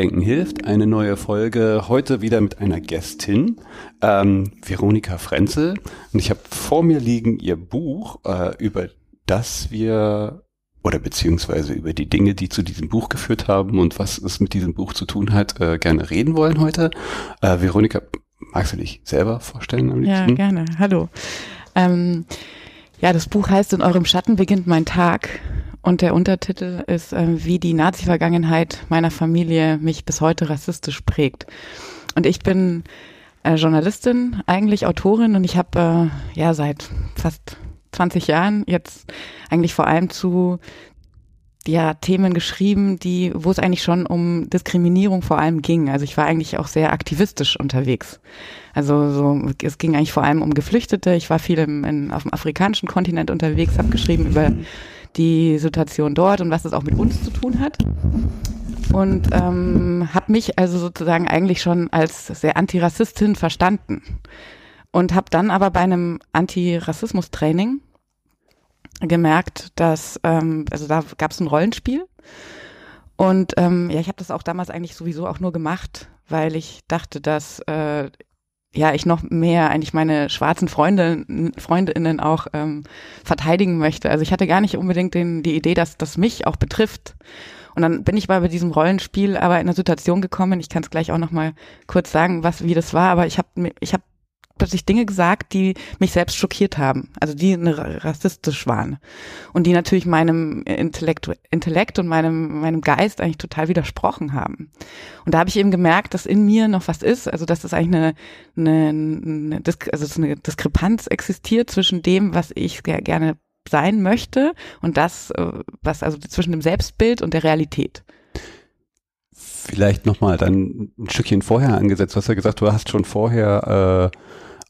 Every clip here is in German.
Denken hilft. Eine neue Folge heute wieder mit einer Gästin, ähm, Veronika Frenzel. Und ich habe vor mir liegen ihr Buch, äh, über das wir oder beziehungsweise über die Dinge, die zu diesem Buch geführt haben und was es mit diesem Buch zu tun hat, äh, gerne reden wollen heute. Äh, Veronika, magst du dich selber vorstellen am liebsten? Ja, gerne. Hallo. Ähm, ja, das Buch heißt In eurem Schatten beginnt mein Tag. Und der Untertitel ist, äh, wie die Nazi-Vergangenheit meiner Familie mich bis heute rassistisch prägt. Und ich bin äh, Journalistin, eigentlich Autorin und ich habe äh, ja seit fast 20 Jahren jetzt eigentlich vor allem zu ja, Themen geschrieben, die, wo es eigentlich schon um Diskriminierung vor allem ging. Also ich war eigentlich auch sehr aktivistisch unterwegs. Also so, es ging eigentlich vor allem um Geflüchtete. Ich war viel im, in, auf dem afrikanischen Kontinent unterwegs, habe geschrieben über die Situation dort und was es auch mit uns zu tun hat. Und ähm, habe mich also sozusagen eigentlich schon als sehr Antirassistin verstanden. Und habe dann aber bei einem Antirassismus-Training gemerkt, dass, ähm, also da gab es ein Rollenspiel. Und ähm, ja, ich habe das auch damals eigentlich sowieso auch nur gemacht, weil ich dachte, dass äh, ja, ich noch mehr eigentlich meine schwarzen Freunde, Freundinnen auch ähm, verteidigen möchte. Also ich hatte gar nicht unbedingt den, die Idee, dass das mich auch betrifft. Und dann bin ich bei diesem Rollenspiel aber in eine Situation gekommen, ich kann es gleich auch noch mal kurz sagen, was wie das war, aber ich habe ich habe plötzlich Dinge gesagt, die mich selbst schockiert haben, also die rassistisch waren und die natürlich meinem Intellekt, Intellekt und meinem, meinem Geist eigentlich total widersprochen haben. Und da habe ich eben gemerkt, dass in mir noch was ist, also dass es eigentlich eine, eine, eine, also eine Diskrepanz existiert zwischen dem, was ich gerne sein möchte und das, äh, was also zwischen dem Selbstbild und der Realität. Vielleicht nochmal dann ein Stückchen vorher angesetzt. Du hast ja gesagt, du hast schon vorher äh,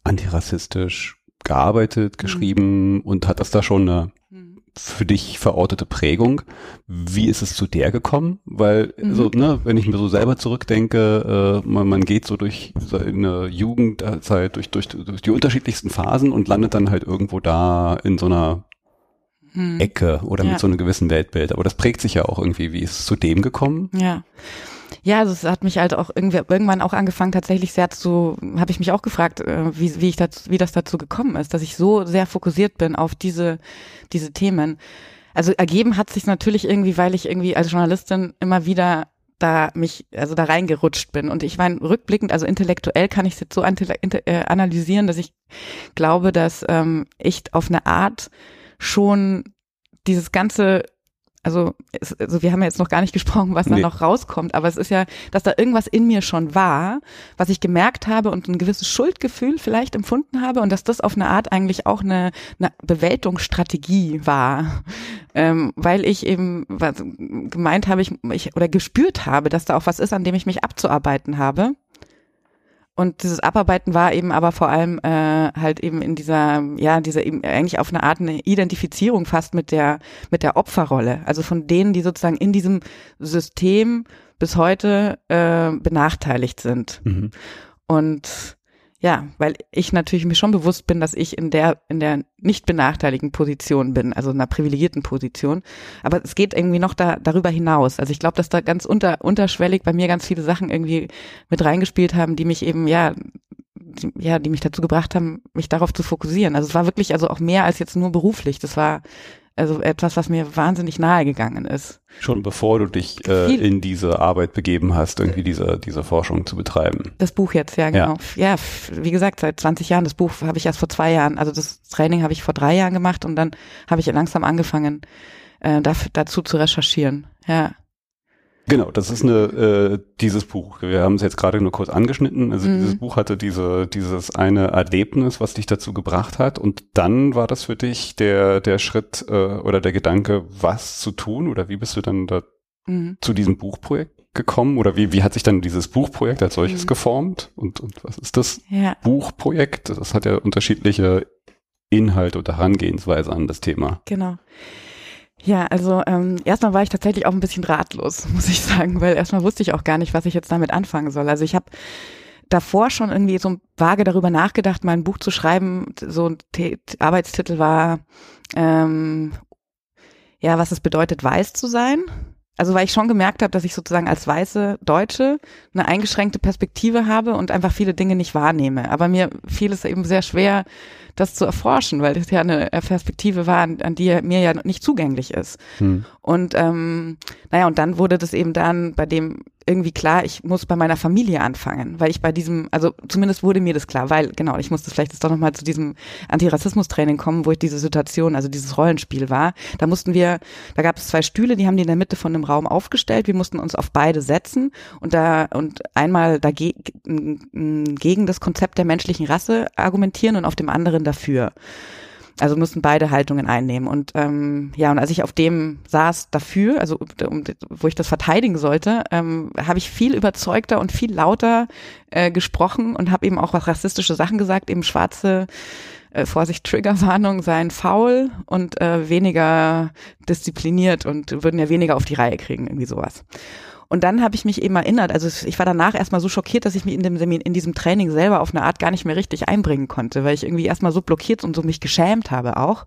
antirassistisch gearbeitet, mhm. geschrieben mhm. und hat das da schon eine mhm. für dich verortete Prägung. Wie ist es zu der gekommen? Weil, mhm. so, ne, wenn ich mir so selber zurückdenke, äh, man, man geht so durch seine Jugendzeit, durch, durch, durch die unterschiedlichsten Phasen und landet dann halt irgendwo da in so einer mhm. Ecke oder ja. mit so einem gewissen Weltbild. Aber das prägt sich ja auch irgendwie. Wie ist es zu dem gekommen? Ja. Ja, also es hat mich halt auch irgendwie irgendwann auch angefangen, tatsächlich sehr zu, habe ich mich auch gefragt, äh, wie, wie ich dazu, wie das dazu gekommen ist, dass ich so sehr fokussiert bin auf diese, diese Themen. Also ergeben hat sich natürlich irgendwie, weil ich irgendwie als Journalistin immer wieder da mich, also da reingerutscht bin. Und ich meine, rückblickend, also intellektuell kann ich es jetzt so äh, analysieren, dass ich glaube, dass ähm, ich auf eine Art schon dieses ganze also, es, also wir haben ja jetzt noch gar nicht gesprochen, was nee. da noch rauskommt, aber es ist ja, dass da irgendwas in mir schon war, was ich gemerkt habe und ein gewisses Schuldgefühl vielleicht empfunden habe und dass das auf eine Art eigentlich auch eine, eine Bewältungsstrategie war, ähm, weil ich eben was, gemeint habe, ich, ich oder gespürt habe, dass da auch was ist, an dem ich mich abzuarbeiten habe und dieses Abarbeiten war eben aber vor allem äh, halt eben in dieser, ja, dieser eben eigentlich auf eine Art eine Identifizierung fast mit der, mit der Opferrolle. Also von denen, die sozusagen in diesem System bis heute äh, benachteiligt sind. Mhm. Und ja, weil ich natürlich mir schon bewusst bin, dass ich in der, in der nicht benachteiligten Position bin, also in einer privilegierten Position. Aber es geht irgendwie noch da, darüber hinaus. Also ich glaube, dass da ganz unter, unterschwellig bei mir ganz viele Sachen irgendwie mit reingespielt haben, die mich eben, ja, die, ja, die mich dazu gebracht haben, mich darauf zu fokussieren. Also es war wirklich also auch mehr als jetzt nur beruflich. Das war also etwas, was mir wahnsinnig nahe gegangen ist. Schon bevor du dich äh, in diese Arbeit begeben hast, irgendwie diese, diese Forschung zu betreiben. Das Buch jetzt, ja, genau. Ja, ja wie gesagt, seit 20 Jahren. Das Buch habe ich erst vor zwei Jahren, also das Training habe ich vor drei Jahren gemacht und dann habe ich langsam angefangen, äh, dafür, dazu zu recherchieren. Ja. Genau, das ist eine äh, dieses Buch. Wir haben es jetzt gerade nur kurz angeschnitten. Also mhm. dieses Buch hatte diese dieses eine Erlebnis, was dich dazu gebracht hat, und dann war das für dich der der Schritt äh, oder der Gedanke, was zu tun oder wie bist du dann da mhm. zu diesem Buchprojekt gekommen oder wie wie hat sich dann dieses Buchprojekt als solches mhm. geformt und und was ist das ja. Buchprojekt? Das hat ja unterschiedliche Inhalte und Herangehensweise an das Thema. Genau. Ja, also ähm, erstmal war ich tatsächlich auch ein bisschen ratlos, muss ich sagen, weil erstmal wusste ich auch gar nicht, was ich jetzt damit anfangen soll. Also ich habe davor schon irgendwie so vage darüber nachgedacht, mal ein Buch zu schreiben. So ein T Arbeitstitel war, ähm, ja, was es bedeutet, weiß zu sein. Also weil ich schon gemerkt habe, dass ich sozusagen als weiße Deutsche eine eingeschränkte Perspektive habe und einfach viele Dinge nicht wahrnehme. Aber mir fiel es eben sehr schwer, das zu erforschen, weil das ja eine Perspektive war, an, an die mir ja nicht zugänglich ist. Hm. Und ähm, naja, und dann wurde das eben dann bei dem irgendwie klar, ich muss bei meiner Familie anfangen, weil ich bei diesem, also zumindest wurde mir das klar, weil genau, ich musste vielleicht jetzt doch nochmal zu diesem Antirassismus-Training kommen, wo ich diese Situation, also dieses Rollenspiel war. Da mussten wir, da gab es zwei Stühle, die haben die in der Mitte von einem Raum aufgestellt. Wir mussten uns auf beide setzen und da und einmal dagegen gegen das Konzept der menschlichen Rasse argumentieren und auf dem anderen dafür. Also mussten beide Haltungen einnehmen. Und ähm, ja, und als ich auf dem saß dafür, also um, wo ich das verteidigen sollte, ähm, habe ich viel überzeugter und viel lauter äh, gesprochen und habe eben auch was rassistische Sachen gesagt, eben schwarze äh, Vorsicht, Triggerwarnung seien faul und äh, weniger diszipliniert und würden ja weniger auf die Reihe kriegen, irgendwie sowas. Und dann habe ich mich eben erinnert, also ich war danach erstmal so schockiert, dass ich mich in dem Semin, in diesem Training selber auf eine Art gar nicht mehr richtig einbringen konnte, weil ich irgendwie erstmal so blockiert und so mich geschämt habe auch.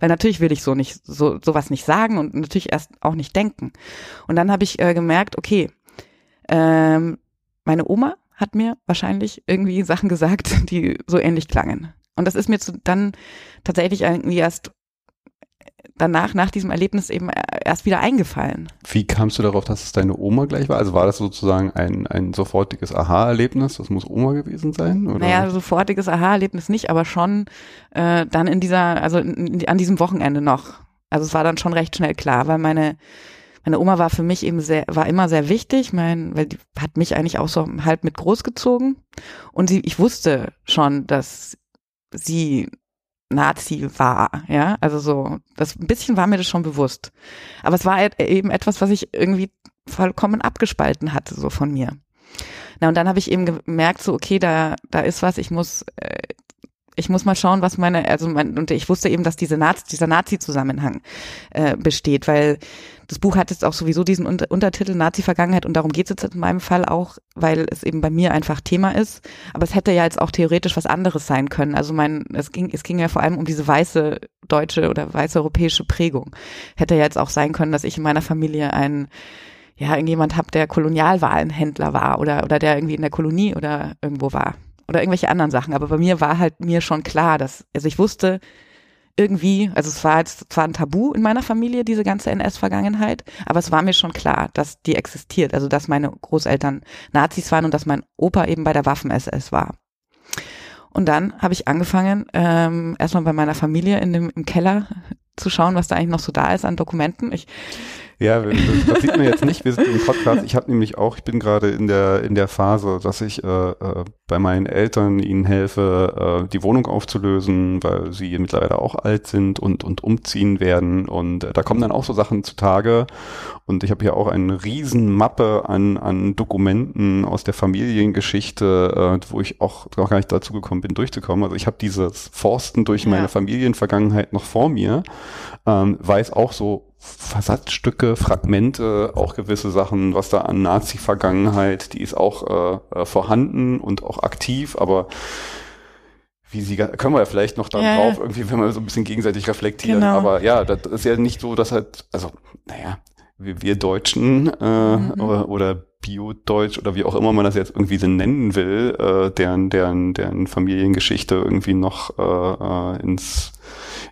Weil natürlich will ich so nicht, so, sowas nicht sagen und natürlich erst auch nicht denken. Und dann habe ich äh, gemerkt, okay, ähm, meine Oma hat mir wahrscheinlich irgendwie Sachen gesagt, die so ähnlich klangen. Und das ist mir zu, dann tatsächlich irgendwie erst danach, nach diesem Erlebnis eben erst wieder eingefallen. Wie kamst du darauf, dass es deine Oma gleich war? Also war das sozusagen ein, ein sofortiges Aha-Erlebnis? Das muss Oma gewesen sein? Oder? Naja, sofortiges Aha-Erlebnis nicht, aber schon äh, dann in dieser, also in, an diesem Wochenende noch. Also es war dann schon recht schnell klar, weil meine meine Oma war für mich eben sehr, war immer sehr wichtig, mein, weil die hat mich eigentlich auch so halb mit großgezogen. Und sie, ich wusste schon, dass sie Nazi war, ja, also so, das ein bisschen war mir das schon bewusst. Aber es war eben etwas, was ich irgendwie vollkommen abgespalten hatte, so von mir. Na, und dann habe ich eben gemerkt, so, okay, da, da ist was, ich muss, äh, ich muss mal schauen, was meine, also mein, und ich wusste eben, dass diese Nazi, dieser Nazi-Zusammenhang äh, besteht, weil das Buch hat jetzt auch sowieso diesen Unter Untertitel Nazi-Vergangenheit und darum geht es jetzt in meinem Fall auch, weil es eben bei mir einfach Thema ist. Aber es hätte ja jetzt auch theoretisch was anderes sein können. Also mein, es ging, es ging ja vor allem um diese weiße deutsche oder weiße europäische Prägung. Hätte ja jetzt auch sein können, dass ich in meiner Familie ein ja, irgendjemand hab, der Kolonialwarenhändler war oder, oder der irgendwie in der Kolonie oder irgendwo war oder irgendwelche anderen Sachen. Aber bei mir war halt mir schon klar, dass, also ich wusste irgendwie, also es war jetzt zwar ein Tabu in meiner Familie, diese ganze NS-Vergangenheit, aber es war mir schon klar, dass die existiert. Also dass meine Großeltern Nazis waren und dass mein Opa eben bei der Waffen-SS war. Und dann habe ich angefangen, ähm, erstmal bei meiner Familie in dem, im Keller zu schauen, was da eigentlich noch so da ist an Dokumenten. Ich ja, das, das sieht man jetzt nicht. Wir sind im Podcast. Ich habe nämlich auch, ich bin gerade in der in der Phase, dass ich äh, äh, bei meinen Eltern ihnen helfe, äh, die Wohnung aufzulösen, weil sie mittlerweile auch alt sind und und umziehen werden. Und äh, da kommen dann auch so Sachen zutage. Und ich habe hier auch eine riesen Mappe an an Dokumenten aus der Familiengeschichte, äh, wo ich auch noch gar nicht dazu gekommen bin, durchzukommen. Also ich habe dieses Forsten durch ja. meine Familienvergangenheit noch vor mir, ähm, weiß auch so Versatzstücke, Fragmente, auch gewisse Sachen, was da an Nazi-Vergangenheit, die ist auch äh, äh, vorhanden und auch aktiv, aber wie sie können wir ja vielleicht noch dann ja, drauf, irgendwie, wenn wir so ein bisschen gegenseitig reflektieren. Genau. Aber ja, das ist ja nicht so, dass halt, also, naja, wir, wir Deutschen äh, mhm. oder, oder Bio-Deutsch oder wie auch immer man das jetzt irgendwie so nennen will, äh, deren, deren, deren Familiengeschichte irgendwie noch äh, äh ins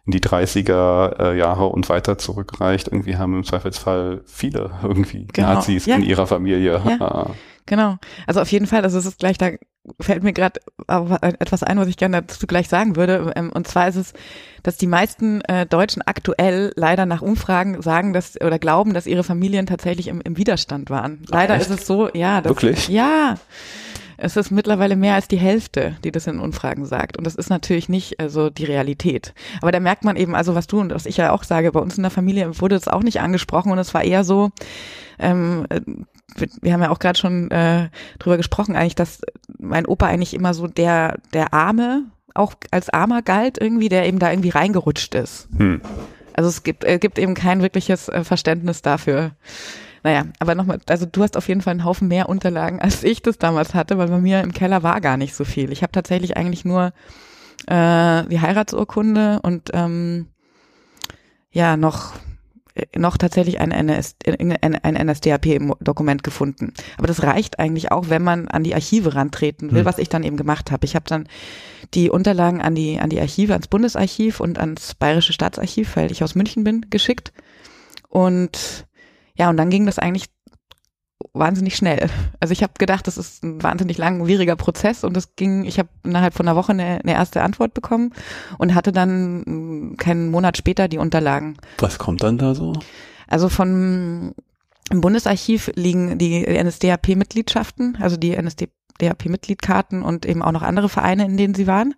in die 30er äh, Jahre und weiter zurückreicht. Irgendwie haben im Zweifelsfall viele irgendwie genau. Nazis ja. in ihrer Familie. Ja. Äh, Genau. Also auf jeden Fall, also es ist gleich da fällt mir gerade etwas ein, was ich gerne dazu gleich sagen würde. Ähm, und zwar ist es, dass die meisten äh, Deutschen aktuell leider nach Umfragen sagen, dass oder glauben, dass ihre Familien tatsächlich im, im Widerstand waren. Leider Ach, ist es so, ja. Das, Wirklich? Ja. Es ist mittlerweile mehr als die Hälfte, die das in Umfragen sagt. Und das ist natürlich nicht also die Realität. Aber da merkt man eben, also was du und was ich ja auch sage, bei uns in der Familie wurde es auch nicht angesprochen und es war eher so, ähm, wir haben ja auch gerade schon äh, drüber gesprochen, eigentlich, dass mein Opa eigentlich immer so der, der Arme, auch als Armer galt irgendwie, der eben da irgendwie reingerutscht ist. Hm. Also es gibt, äh, gibt eben kein wirkliches äh, Verständnis dafür. Naja, aber nochmal, also du hast auf jeden Fall einen Haufen mehr Unterlagen, als ich das damals hatte, weil bei mir im Keller war gar nicht so viel. Ich habe tatsächlich eigentlich nur äh, die Heiratsurkunde und ähm, ja, noch noch tatsächlich ein, NS, ein NSDAP-Dokument gefunden. Aber das reicht eigentlich auch, wenn man an die Archive rantreten will, hm. was ich dann eben gemacht habe. Ich habe dann die Unterlagen an die, an die Archive, ans Bundesarchiv und ans Bayerische Staatsarchiv, weil ich aus München bin, geschickt. Und ja, und dann ging das eigentlich wahnsinnig schnell. Also ich habe gedacht, das ist ein wahnsinnig langwieriger Prozess und es ging, ich habe innerhalb von einer Woche eine, eine, erste Antwort bekommen und hatte dann mm, keinen Monat später die Unterlagen. Was kommt dann da so? Also von im Bundesarchiv liegen die NSDAP-Mitgliedschaften, also die NSDAP-Mitgliedkarten und eben auch noch andere Vereine, in denen sie waren.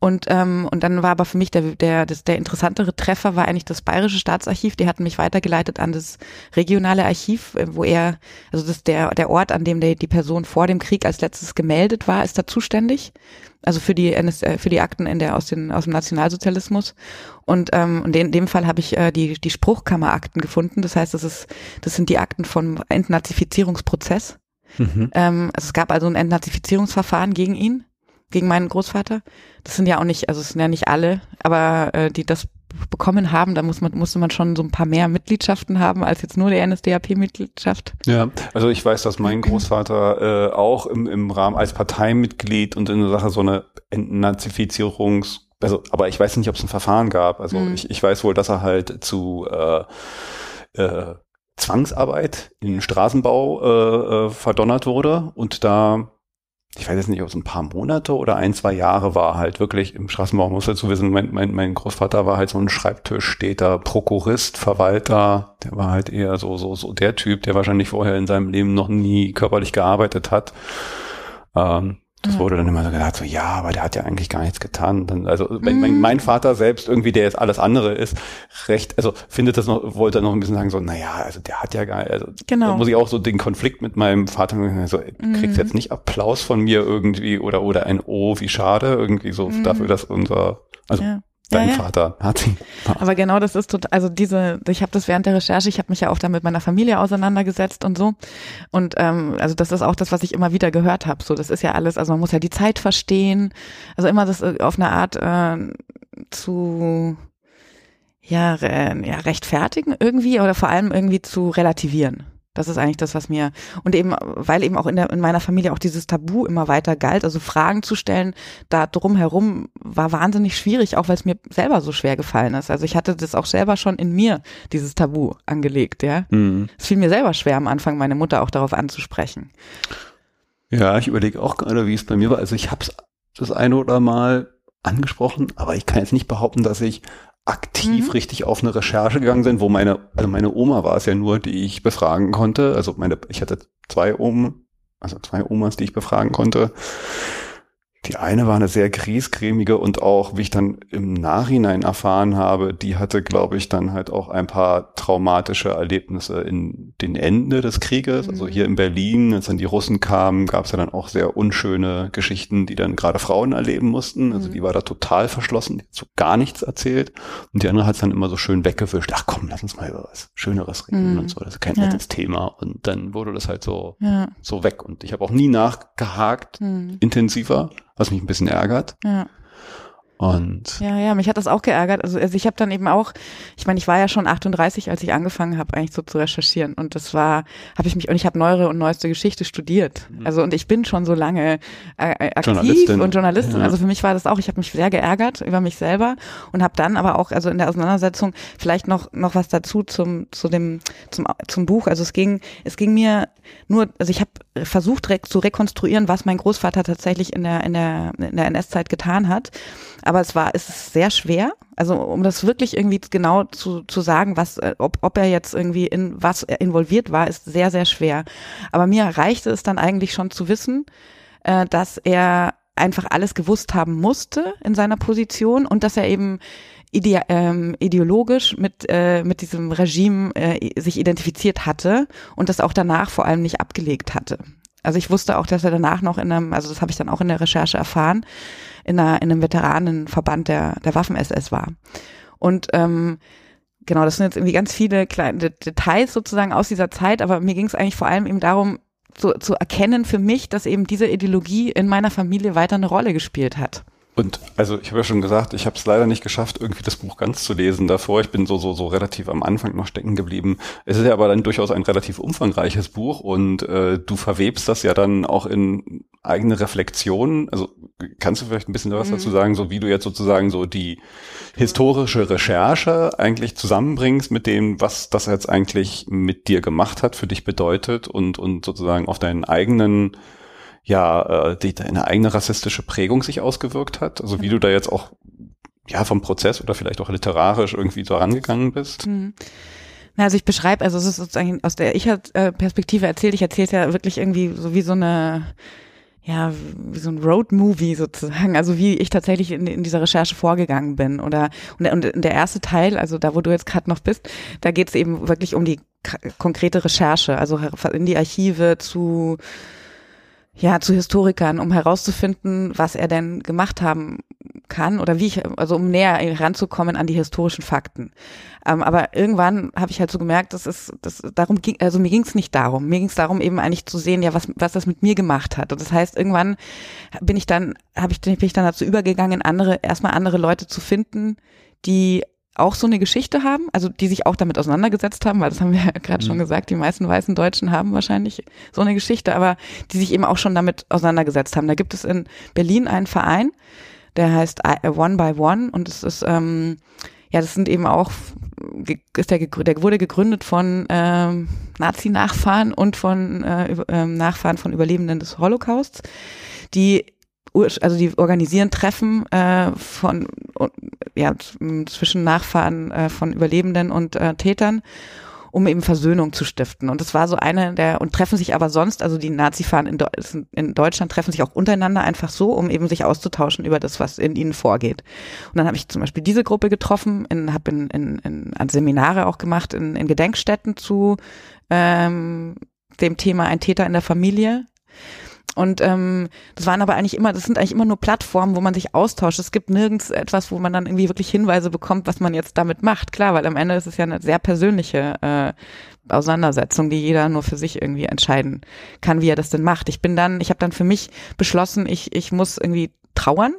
Und, ähm, und dann war aber für mich der, der, das, der interessantere Treffer war eigentlich das Bayerische Staatsarchiv. Die hatten mich weitergeleitet an das regionale Archiv, äh, wo er, also das der, der Ort, an dem der, die Person vor dem Krieg als letztes gemeldet war, ist da zuständig. Also für die NS, äh, für die Akten in der aus, den, aus dem Nationalsozialismus. Und ähm, in, dem, dem Fall habe ich äh, die, die Spruchkammerakten gefunden. Das heißt, das ist, das sind die Akten vom Entnazifizierungsprozess. Mhm. Ähm, also es gab also ein Entnazifizierungsverfahren gegen ihn gegen meinen Großvater. Das sind ja auch nicht, also es sind ja nicht alle, aber äh, die das bekommen haben, da muss man, musste man schon so ein paar mehr Mitgliedschaften haben als jetzt nur die NSDAP-Mitgliedschaft. Ja, also ich weiß, dass mein Großvater äh, auch im, im Rahmen als Parteimitglied und in der Sache so eine Entnazifizierungs also, aber ich weiß nicht, ob es ein Verfahren gab. Also mhm. ich, ich weiß wohl, dass er halt zu äh, äh, Zwangsarbeit in Straßenbau äh, äh, verdonnert wurde und da ich weiß jetzt nicht, ob es ein paar Monate oder ein, zwei Jahre war, halt wirklich im Straßenbau, muss dazu wissen, mein, mein, mein Großvater war halt so ein Schreibtischstäter, Prokurist, Verwalter, der war halt eher so, so, so der Typ, der wahrscheinlich vorher in seinem Leben noch nie körperlich gearbeitet hat. Ähm, das wurde dann immer so gesagt, so ja, aber der hat ja eigentlich gar nichts getan. Dann, also wenn mein, mhm. mein Vater selbst irgendwie, der jetzt alles andere ist, recht, also findet das noch, wollte noch ein bisschen sagen, so, naja, also der hat ja gar also genau. da muss ich auch so den Konflikt mit meinem Vater, so, du kriegst mhm. jetzt nicht Applaus von mir irgendwie oder oder ein Oh, wie schade, irgendwie so mhm. dafür, dass unser, also ja. Dein ja, ja. Vater hat sie. Aber genau das ist total, also diese, ich habe das während der Recherche, ich habe mich ja auch da mit meiner Familie auseinandergesetzt und so. Und ähm, also das ist auch das, was ich immer wieder gehört habe. So, das ist ja alles, also man muss ja die Zeit verstehen. Also immer das äh, auf eine Art äh, zu ja, re, ja rechtfertigen irgendwie oder vor allem irgendwie zu relativieren. Das ist eigentlich das, was mir und eben, weil eben auch in, der, in meiner Familie auch dieses Tabu immer weiter galt, also Fragen zu stellen, da drumherum war wahnsinnig schwierig, auch weil es mir selber so schwer gefallen ist. Also ich hatte das auch selber schon in mir, dieses Tabu angelegt, ja. Mhm. Es fiel mir selber schwer am Anfang, meine Mutter auch darauf anzusprechen. Ja, ich überlege auch gerade, wie es bei mir war. Also ich habe es das eine oder mal angesprochen, aber ich kann jetzt nicht behaupten, dass ich aktiv mhm. richtig auf eine Recherche gegangen sind, wo meine, also meine Oma war es ja nur, die ich befragen konnte. Also meine, ich hatte zwei Omen, also zwei Omas, die ich befragen konnte. Die eine war eine sehr griesgrämige und auch, wie ich dann im Nachhinein erfahren habe, die hatte, glaube ich, dann halt auch ein paar traumatische Erlebnisse in den Ende des Krieges. Also mhm. Also hier in Berlin, als dann die Russen kamen, gab es ja dann auch sehr unschöne Geschichten, die dann gerade Frauen erleben mussten. Also mhm. die war da total verschlossen, die hat so gar nichts erzählt. Und die andere hat es dann immer so schön weggewischt. Ach komm, lass uns mal über was Schöneres reden mhm. und so. Das ist kein ja. nettes Thema. Und dann wurde das halt so, ja. so weg. Und ich habe auch nie nachgehakt, mhm. intensiver was mich ein bisschen ärgert. Ja. Und ja, ja, mich hat das auch geärgert. Also, also ich habe dann eben auch, ich meine, ich war ja schon 38, als ich angefangen habe, eigentlich so zu recherchieren. Und das war, habe ich mich und ich habe neuere und neueste Geschichte studiert. Mhm. Also und ich bin schon so lange äh, äh, aktiv Journalistin. und Journalistin. Ja. Also für mich war das auch. Ich habe mich sehr geärgert über mich selber und habe dann aber auch, also in der Auseinandersetzung vielleicht noch noch was dazu zum zu dem zum zum Buch. Also es ging es ging mir nur, also ich habe versucht re zu rekonstruieren, was mein Großvater tatsächlich in der, in der, in der NS-Zeit getan hat. Aber es war, es ist sehr schwer. Also um das wirklich irgendwie genau zu, zu sagen, was, äh, ob, ob er jetzt irgendwie in was involviert war, ist sehr, sehr schwer. Aber mir reichte es dann eigentlich schon zu wissen, äh, dass er einfach alles gewusst haben musste in seiner Position und dass er eben ide ähm, ideologisch mit, äh, mit diesem Regime äh, sich identifiziert hatte und das auch danach vor allem nicht abgelegt hatte. Also ich wusste auch, dass er danach noch in einem, also das habe ich dann auch in der Recherche erfahren, in, einer, in einem Veteranenverband der, der Waffen-SS war. Und ähm, genau, das sind jetzt irgendwie ganz viele kleine Details sozusagen aus dieser Zeit, aber mir ging es eigentlich vor allem eben darum, zu, zu erkennen für mich, dass eben diese Ideologie in meiner Familie weiter eine Rolle gespielt hat. Und also ich habe ja schon gesagt, ich habe es leider nicht geschafft, irgendwie das Buch ganz zu lesen davor. Ich bin so so so relativ am Anfang noch stecken geblieben. Es ist ja aber dann durchaus ein relativ umfangreiches Buch und äh, du verwebst das ja dann auch in eigene Reflexionen. Also kannst du vielleicht ein bisschen was mhm. dazu sagen, so wie du jetzt sozusagen so die historische Recherche eigentlich zusammenbringst mit dem, was das jetzt eigentlich mit dir gemacht hat, für dich bedeutet und und sozusagen auf deinen eigenen ja äh, die, deine eigene rassistische Prägung sich ausgewirkt hat. Also wie du da jetzt auch ja vom Prozess oder vielleicht auch literarisch irgendwie so rangegangen bist. Mhm. Also ich beschreibe, also es ist sozusagen aus der Ich-Perspektive erzählt, ich erzähle ja wirklich irgendwie so wie so eine ja, wie so ein Road-Movie sozusagen, also wie ich tatsächlich in, in dieser Recherche vorgegangen bin. Oder und, und der erste Teil, also da, wo du jetzt gerade noch bist, da geht es eben wirklich um die konkrete Recherche, also in die Archive zu ja, zu Historikern, um herauszufinden, was er denn gemacht haben kann oder wie ich, also um näher heranzukommen an die historischen Fakten. Ähm, aber irgendwann habe ich halt so gemerkt, dass es, dass darum ging, also mir ging es nicht darum. Mir ging es darum, eben eigentlich zu sehen, ja, was, was das mit mir gemacht hat. Und das heißt, irgendwann bin ich dann, habe ich, bin ich dann dazu übergegangen, andere, erstmal andere Leute zu finden, die auch so eine Geschichte haben, also die sich auch damit auseinandergesetzt haben, weil das haben wir ja gerade mhm. schon gesagt, die meisten weißen Deutschen haben wahrscheinlich so eine Geschichte, aber die sich eben auch schon damit auseinandergesetzt haben. Da gibt es in Berlin einen Verein, der heißt One by One und es ist ähm, ja, das sind eben auch, ist der, der wurde gegründet von ähm, Nazi-Nachfahren und von äh, äh, Nachfahren von Überlebenden des Holocausts, die also die organisieren Treffen äh, von ja zwischen Nachfahren äh, von Überlebenden und äh, Tätern um eben Versöhnung zu stiften. Und das war so eine der, und treffen sich aber sonst, also die Nazi-Fahren in, in, Deutschland treffen sich auch untereinander einfach so, um eben sich auszutauschen über das, was in ihnen vorgeht. Und dann habe ich zum Beispiel diese Gruppe getroffen, habe in, in, in, an Seminare auch gemacht in, in Gedenkstätten zu ähm, dem Thema ein Täter in der Familie. Und ähm, das waren aber eigentlich immer, das sind eigentlich immer nur Plattformen, wo man sich austauscht. Es gibt nirgends etwas, wo man dann irgendwie wirklich Hinweise bekommt, was man jetzt damit macht. Klar, weil am Ende ist es ja eine sehr persönliche äh, Auseinandersetzung, die jeder nur für sich irgendwie entscheiden kann, wie er das denn macht. Ich bin dann, ich habe dann für mich beschlossen, ich ich muss irgendwie trauern.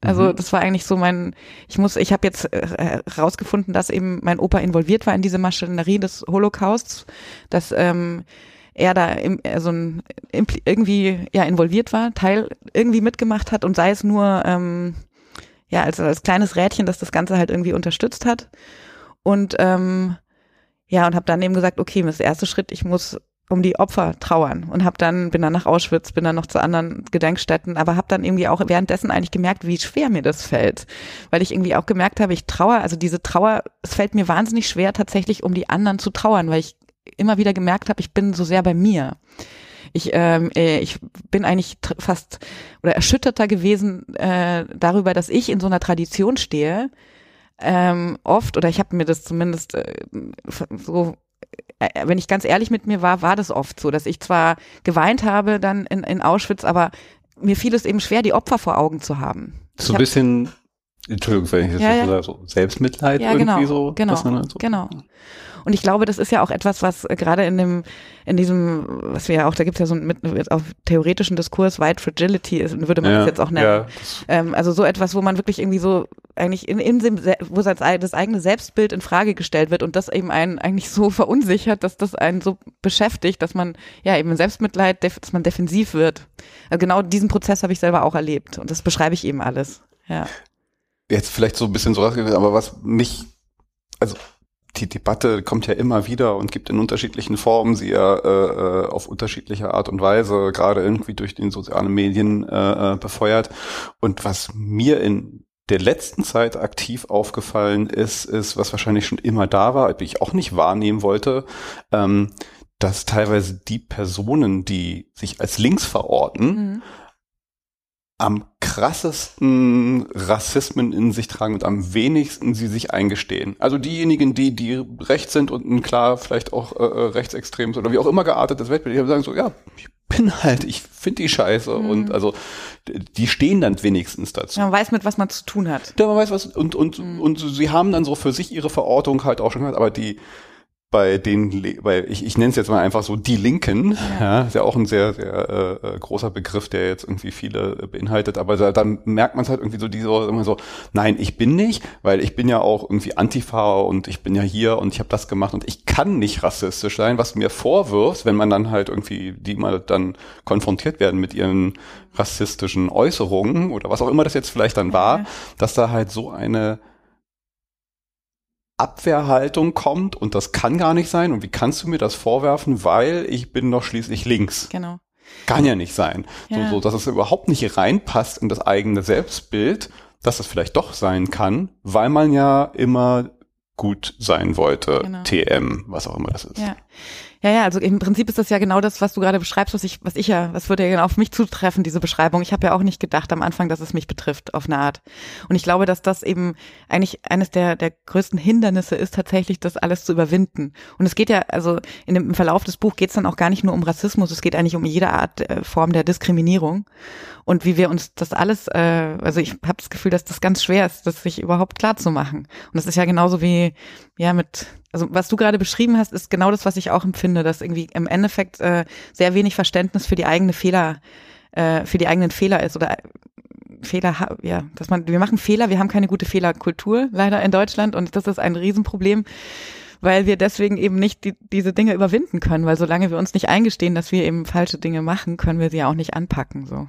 Also mhm. das war eigentlich so mein, ich muss, ich habe jetzt äh, herausgefunden, dass eben mein Opa involviert war in diese Maschinerie des Holocausts, dass ähm, er da im, also ein, irgendwie ja involviert war, Teil irgendwie mitgemacht hat und sei es nur ähm, ja als, als kleines Rädchen, das das Ganze halt irgendwie unterstützt hat. Und ähm, ja und habe dann eben gesagt, okay, das erste Schritt, ich muss um die Opfer trauern und habe dann bin dann nach Auschwitz, bin dann noch zu anderen Gedenkstätten, aber habe dann irgendwie auch währenddessen eigentlich gemerkt, wie schwer mir das fällt, weil ich irgendwie auch gemerkt habe, ich trauer, also diese Trauer, es fällt mir wahnsinnig schwer tatsächlich um die anderen zu trauern, weil ich immer wieder gemerkt habe, ich bin so sehr bei mir. Ich, ähm, äh, ich bin eigentlich fast oder erschütterter gewesen äh, darüber, dass ich in so einer Tradition stehe. Ähm, oft, oder ich habe mir das zumindest äh, so äh, wenn ich ganz ehrlich mit mir war, war das oft so, dass ich zwar geweint habe dann in, in Auschwitz, aber mir fiel es eben schwer, die Opfer vor Augen zu haben. So ein bisschen, Entschuldigung, wenn ich das ja, so sage, so Selbstmitleid ja, irgendwie genau, so. Genau, so. genau. Und ich glaube, das ist ja auch etwas, was äh, gerade in dem, in diesem, was wir ja auch, da gibt es ja so einen mit, auf theoretischen Diskurs, White Fragility, ist, würde man ja, das jetzt auch nennen. Ja, ähm, also so etwas, wo man wirklich irgendwie so eigentlich in, in dem, wo das eigene Selbstbild in Frage gestellt wird und das eben einen eigentlich so verunsichert, dass das einen so beschäftigt, dass man ja eben Selbstmitleid, dass man defensiv wird. Also genau diesen Prozess habe ich selber auch erlebt und das beschreibe ich eben alles. Ja. Jetzt vielleicht so ein bisschen so rausgegangen, aber was mich, also die Debatte kommt ja immer wieder und gibt in unterschiedlichen Formen sie ja äh, äh, auf unterschiedliche Art und Weise, gerade irgendwie durch den sozialen Medien äh, äh, befeuert. Und was mir in der letzten Zeit aktiv aufgefallen ist, ist, was wahrscheinlich schon immer da war, aber ich auch nicht wahrnehmen wollte, ähm, dass teilweise die Personen, die sich als links verorten, mhm am krassesten Rassismen in sich tragen und am wenigsten sie sich eingestehen. Also diejenigen, die die rechts sind und ein klar vielleicht auch äh, äh rechtsextremes oder wie auch immer geartetes Weltbild, die sagen so, ja, ich bin halt, ich finde die scheiße mhm. und also die stehen dann wenigstens dazu. man weiß mit was man zu tun hat. Ja, man weiß was und und mhm. und sie haben dann so für sich ihre Verortung halt auch schon gehört, aber die bei den, bei, ich, ich nenne es jetzt mal einfach so die Linken, ja, ja ist ja auch ein sehr, sehr äh, äh, großer Begriff, der jetzt irgendwie viele beinhaltet, aber da, dann merkt man es halt irgendwie so, die so, immer so, nein, ich bin nicht, weil ich bin ja auch irgendwie Antifa und ich bin ja hier und ich habe das gemacht und ich kann nicht rassistisch sein, was mir vorwirfst, wenn man dann halt irgendwie, die mal dann konfrontiert werden mit ihren rassistischen Äußerungen oder was auch immer das jetzt vielleicht dann war, ja. dass da halt so eine Abwehrhaltung kommt und das kann gar nicht sein und wie kannst du mir das vorwerfen, weil ich bin doch schließlich links. Genau. Kann ja nicht sein. Ja. So, so, dass es überhaupt nicht reinpasst in das eigene Selbstbild, dass es vielleicht doch sein kann, weil man ja immer gut sein wollte. Genau. TM, was auch immer das ist. Ja. Ja, ja, also im Prinzip ist das ja genau das, was du gerade beschreibst, was ich, was ich ja, was würde ja genau auf mich zutreffen, diese Beschreibung. Ich habe ja auch nicht gedacht am Anfang, dass es mich betrifft, auf eine Art. Und ich glaube, dass das eben eigentlich eines der, der größten Hindernisse ist, tatsächlich das alles zu überwinden. Und es geht ja, also in dem, im Verlauf des Buchs geht es dann auch gar nicht nur um Rassismus, es geht eigentlich um jede Art äh, Form der Diskriminierung. Und wie wir uns das alles, äh, also ich habe das Gefühl, dass das ganz schwer ist, das sich überhaupt klar zu machen. Und das ist ja genauso wie, ja, mit also was du gerade beschrieben hast, ist genau das, was ich auch empfinde, dass irgendwie im Endeffekt äh, sehr wenig Verständnis für die eigene Fehler, äh, für die eigenen Fehler ist oder äh, Fehler, ja, dass man, wir machen Fehler, wir haben keine gute Fehlerkultur leider in Deutschland und das ist ein Riesenproblem weil wir deswegen eben nicht die, diese Dinge überwinden können, weil solange wir uns nicht eingestehen, dass wir eben falsche Dinge machen, können wir sie ja auch nicht anpacken. So.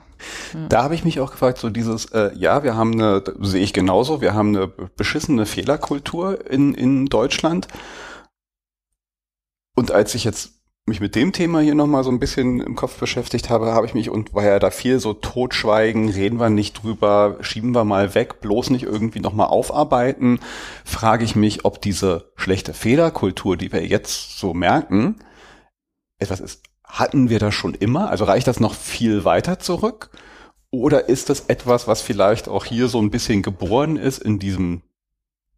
Ja. Da habe ich mich auch gefragt, so dieses, äh, ja, wir haben eine, sehe ich genauso, wir haben eine beschissene Fehlerkultur in, in Deutschland. Und als ich jetzt mich mit dem Thema hier nochmal so ein bisschen im Kopf beschäftigt habe, habe ich mich und war ja da viel so totschweigen, reden wir nicht drüber, schieben wir mal weg, bloß nicht irgendwie nochmal aufarbeiten, frage ich mich, ob diese schlechte Fehlerkultur, die wir jetzt so merken, etwas ist, hatten wir das schon immer? Also reicht das noch viel weiter zurück? Oder ist das etwas, was vielleicht auch hier so ein bisschen geboren ist in diesem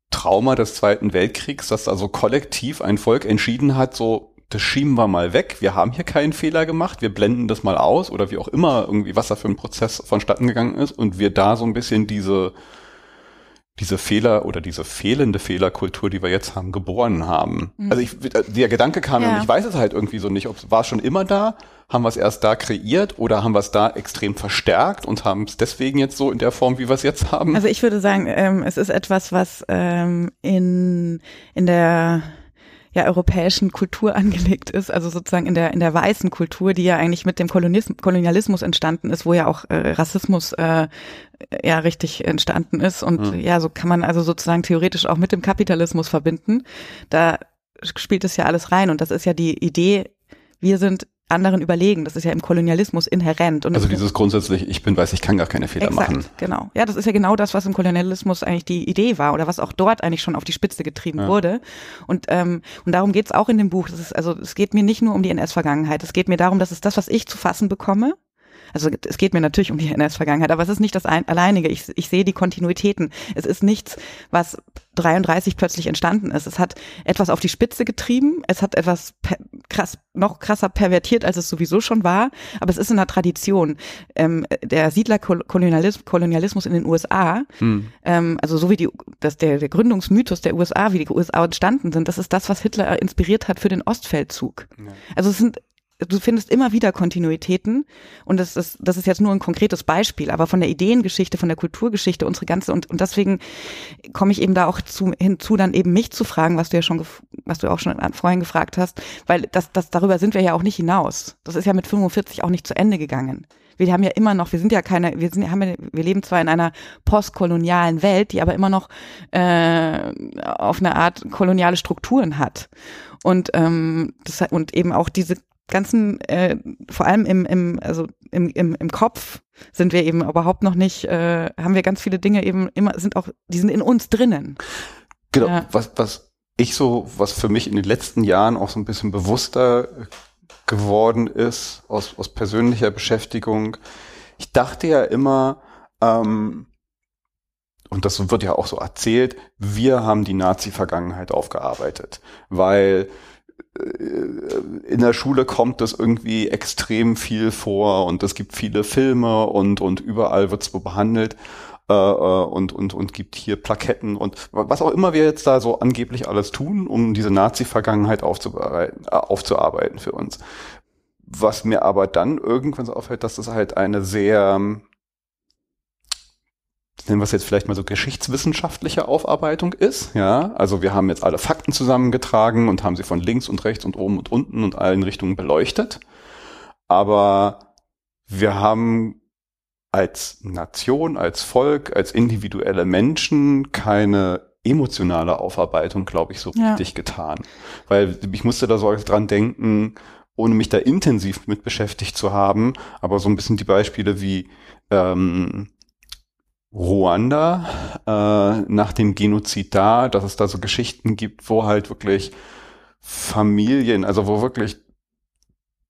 Trauma des Zweiten Weltkriegs, dass also kollektiv ein Volk entschieden hat, so das schieben wir mal weg. Wir haben hier keinen Fehler gemacht. Wir blenden das mal aus oder wie auch immer irgendwie, was da für ein Prozess vonstatten gegangen ist und wir da so ein bisschen diese, diese Fehler oder diese fehlende Fehlerkultur, die wir jetzt haben, geboren haben. Mhm. Also ich, der Gedanke kam ja. und ich weiß es halt irgendwie so nicht, ob es war schon immer da, haben wir es erst da kreiert oder haben wir es da extrem verstärkt und haben es deswegen jetzt so in der Form, wie wir es jetzt haben? Also ich würde sagen, ähm, es ist etwas, was ähm, in, in der ja europäischen Kultur angelegt ist, also sozusagen in der in der weißen Kultur, die ja eigentlich mit dem Kolonialismus entstanden ist, wo ja auch äh, Rassismus äh, ja richtig entstanden ist und mhm. ja, so kann man also sozusagen theoretisch auch mit dem Kapitalismus verbinden. Da spielt es ja alles rein und das ist ja die Idee, wir sind anderen überlegen. Das ist ja im Kolonialismus inhärent. Und also dieses grundsätzlich, ich bin weiß, ich kann gar keine Fehler exakt, machen. Genau. Ja, das ist ja genau das, was im Kolonialismus eigentlich die Idee war oder was auch dort eigentlich schon auf die Spitze getrieben ja. wurde. Und, ähm, und darum geht's auch in dem Buch. Das ist, also es geht mir nicht nur um die NS-Vergangenheit. Es geht mir darum, dass es das, was ich zu fassen bekomme, also es geht mir natürlich um die NS-Vergangenheit, aber es ist nicht das ein, alleinige. Ich, ich sehe die Kontinuitäten. Es ist nichts, was 33 plötzlich entstanden ist. Es hat etwas auf die Spitze getrieben. Es hat etwas krass, noch krasser pervertiert, als es sowieso schon war. Aber es ist in der Tradition. Ähm, der Siedlerkolonialismus Kolonialismus in den USA, hm. ähm, also so wie die, das, der, der Gründungsmythos der USA, wie die USA entstanden sind, das ist das, was Hitler inspiriert hat für den Ostfeldzug. Ja. Also es sind du findest immer wieder Kontinuitäten und das ist, das ist jetzt nur ein konkretes Beispiel, aber von der Ideengeschichte, von der Kulturgeschichte, unsere ganze und, und deswegen komme ich eben da auch zu, hinzu, dann eben mich zu fragen, was du ja schon, was du auch schon vorhin gefragt hast, weil das, das, darüber sind wir ja auch nicht hinaus. Das ist ja mit 45 auch nicht zu Ende gegangen. wir haben ja immer noch, wir sind ja keine, wir sind, haben, wir leben zwar in einer postkolonialen Welt, die aber immer noch äh, auf eine Art koloniale Strukturen hat. Und ähm, das und eben auch diese ganzen, äh, vor allem im, im, also im, im, im Kopf sind wir eben überhaupt noch nicht, äh, haben wir ganz viele Dinge eben immer, sind auch, die sind in uns drinnen. Genau, ja. was, was ich so, was für mich in den letzten Jahren auch so ein bisschen bewusster geworden ist, aus, aus persönlicher Beschäftigung. Ich dachte ja immer, ähm, und das wird ja auch so erzählt, wir haben die Nazi-Vergangenheit aufgearbeitet, weil äh, in der Schule kommt das irgendwie extrem viel vor und es gibt viele Filme und, und überall wird es behandelt äh, äh, und, und, und gibt hier Plaketten und was auch immer wir jetzt da so angeblich alles tun, um diese Nazi-Vergangenheit aufzuarbeiten, äh, aufzuarbeiten für uns. Was mir aber dann irgendwann so auffällt, dass das halt eine sehr nennen wir es jetzt vielleicht mal so geschichtswissenschaftliche Aufarbeitung ist. Ja, also wir haben jetzt alle Fakten zusammengetragen und haben sie von links und rechts und oben und unten und allen Richtungen beleuchtet. Aber wir haben als Nation, als Volk, als individuelle Menschen keine emotionale Aufarbeitung, glaube ich, so ja. richtig getan. Weil ich musste da so dran denken, ohne mich da intensiv mit beschäftigt zu haben, aber so ein bisschen die Beispiele wie ähm, Ruanda äh, nach dem Genozid da, dass es da so Geschichten gibt, wo halt wirklich Familien, also wo wirklich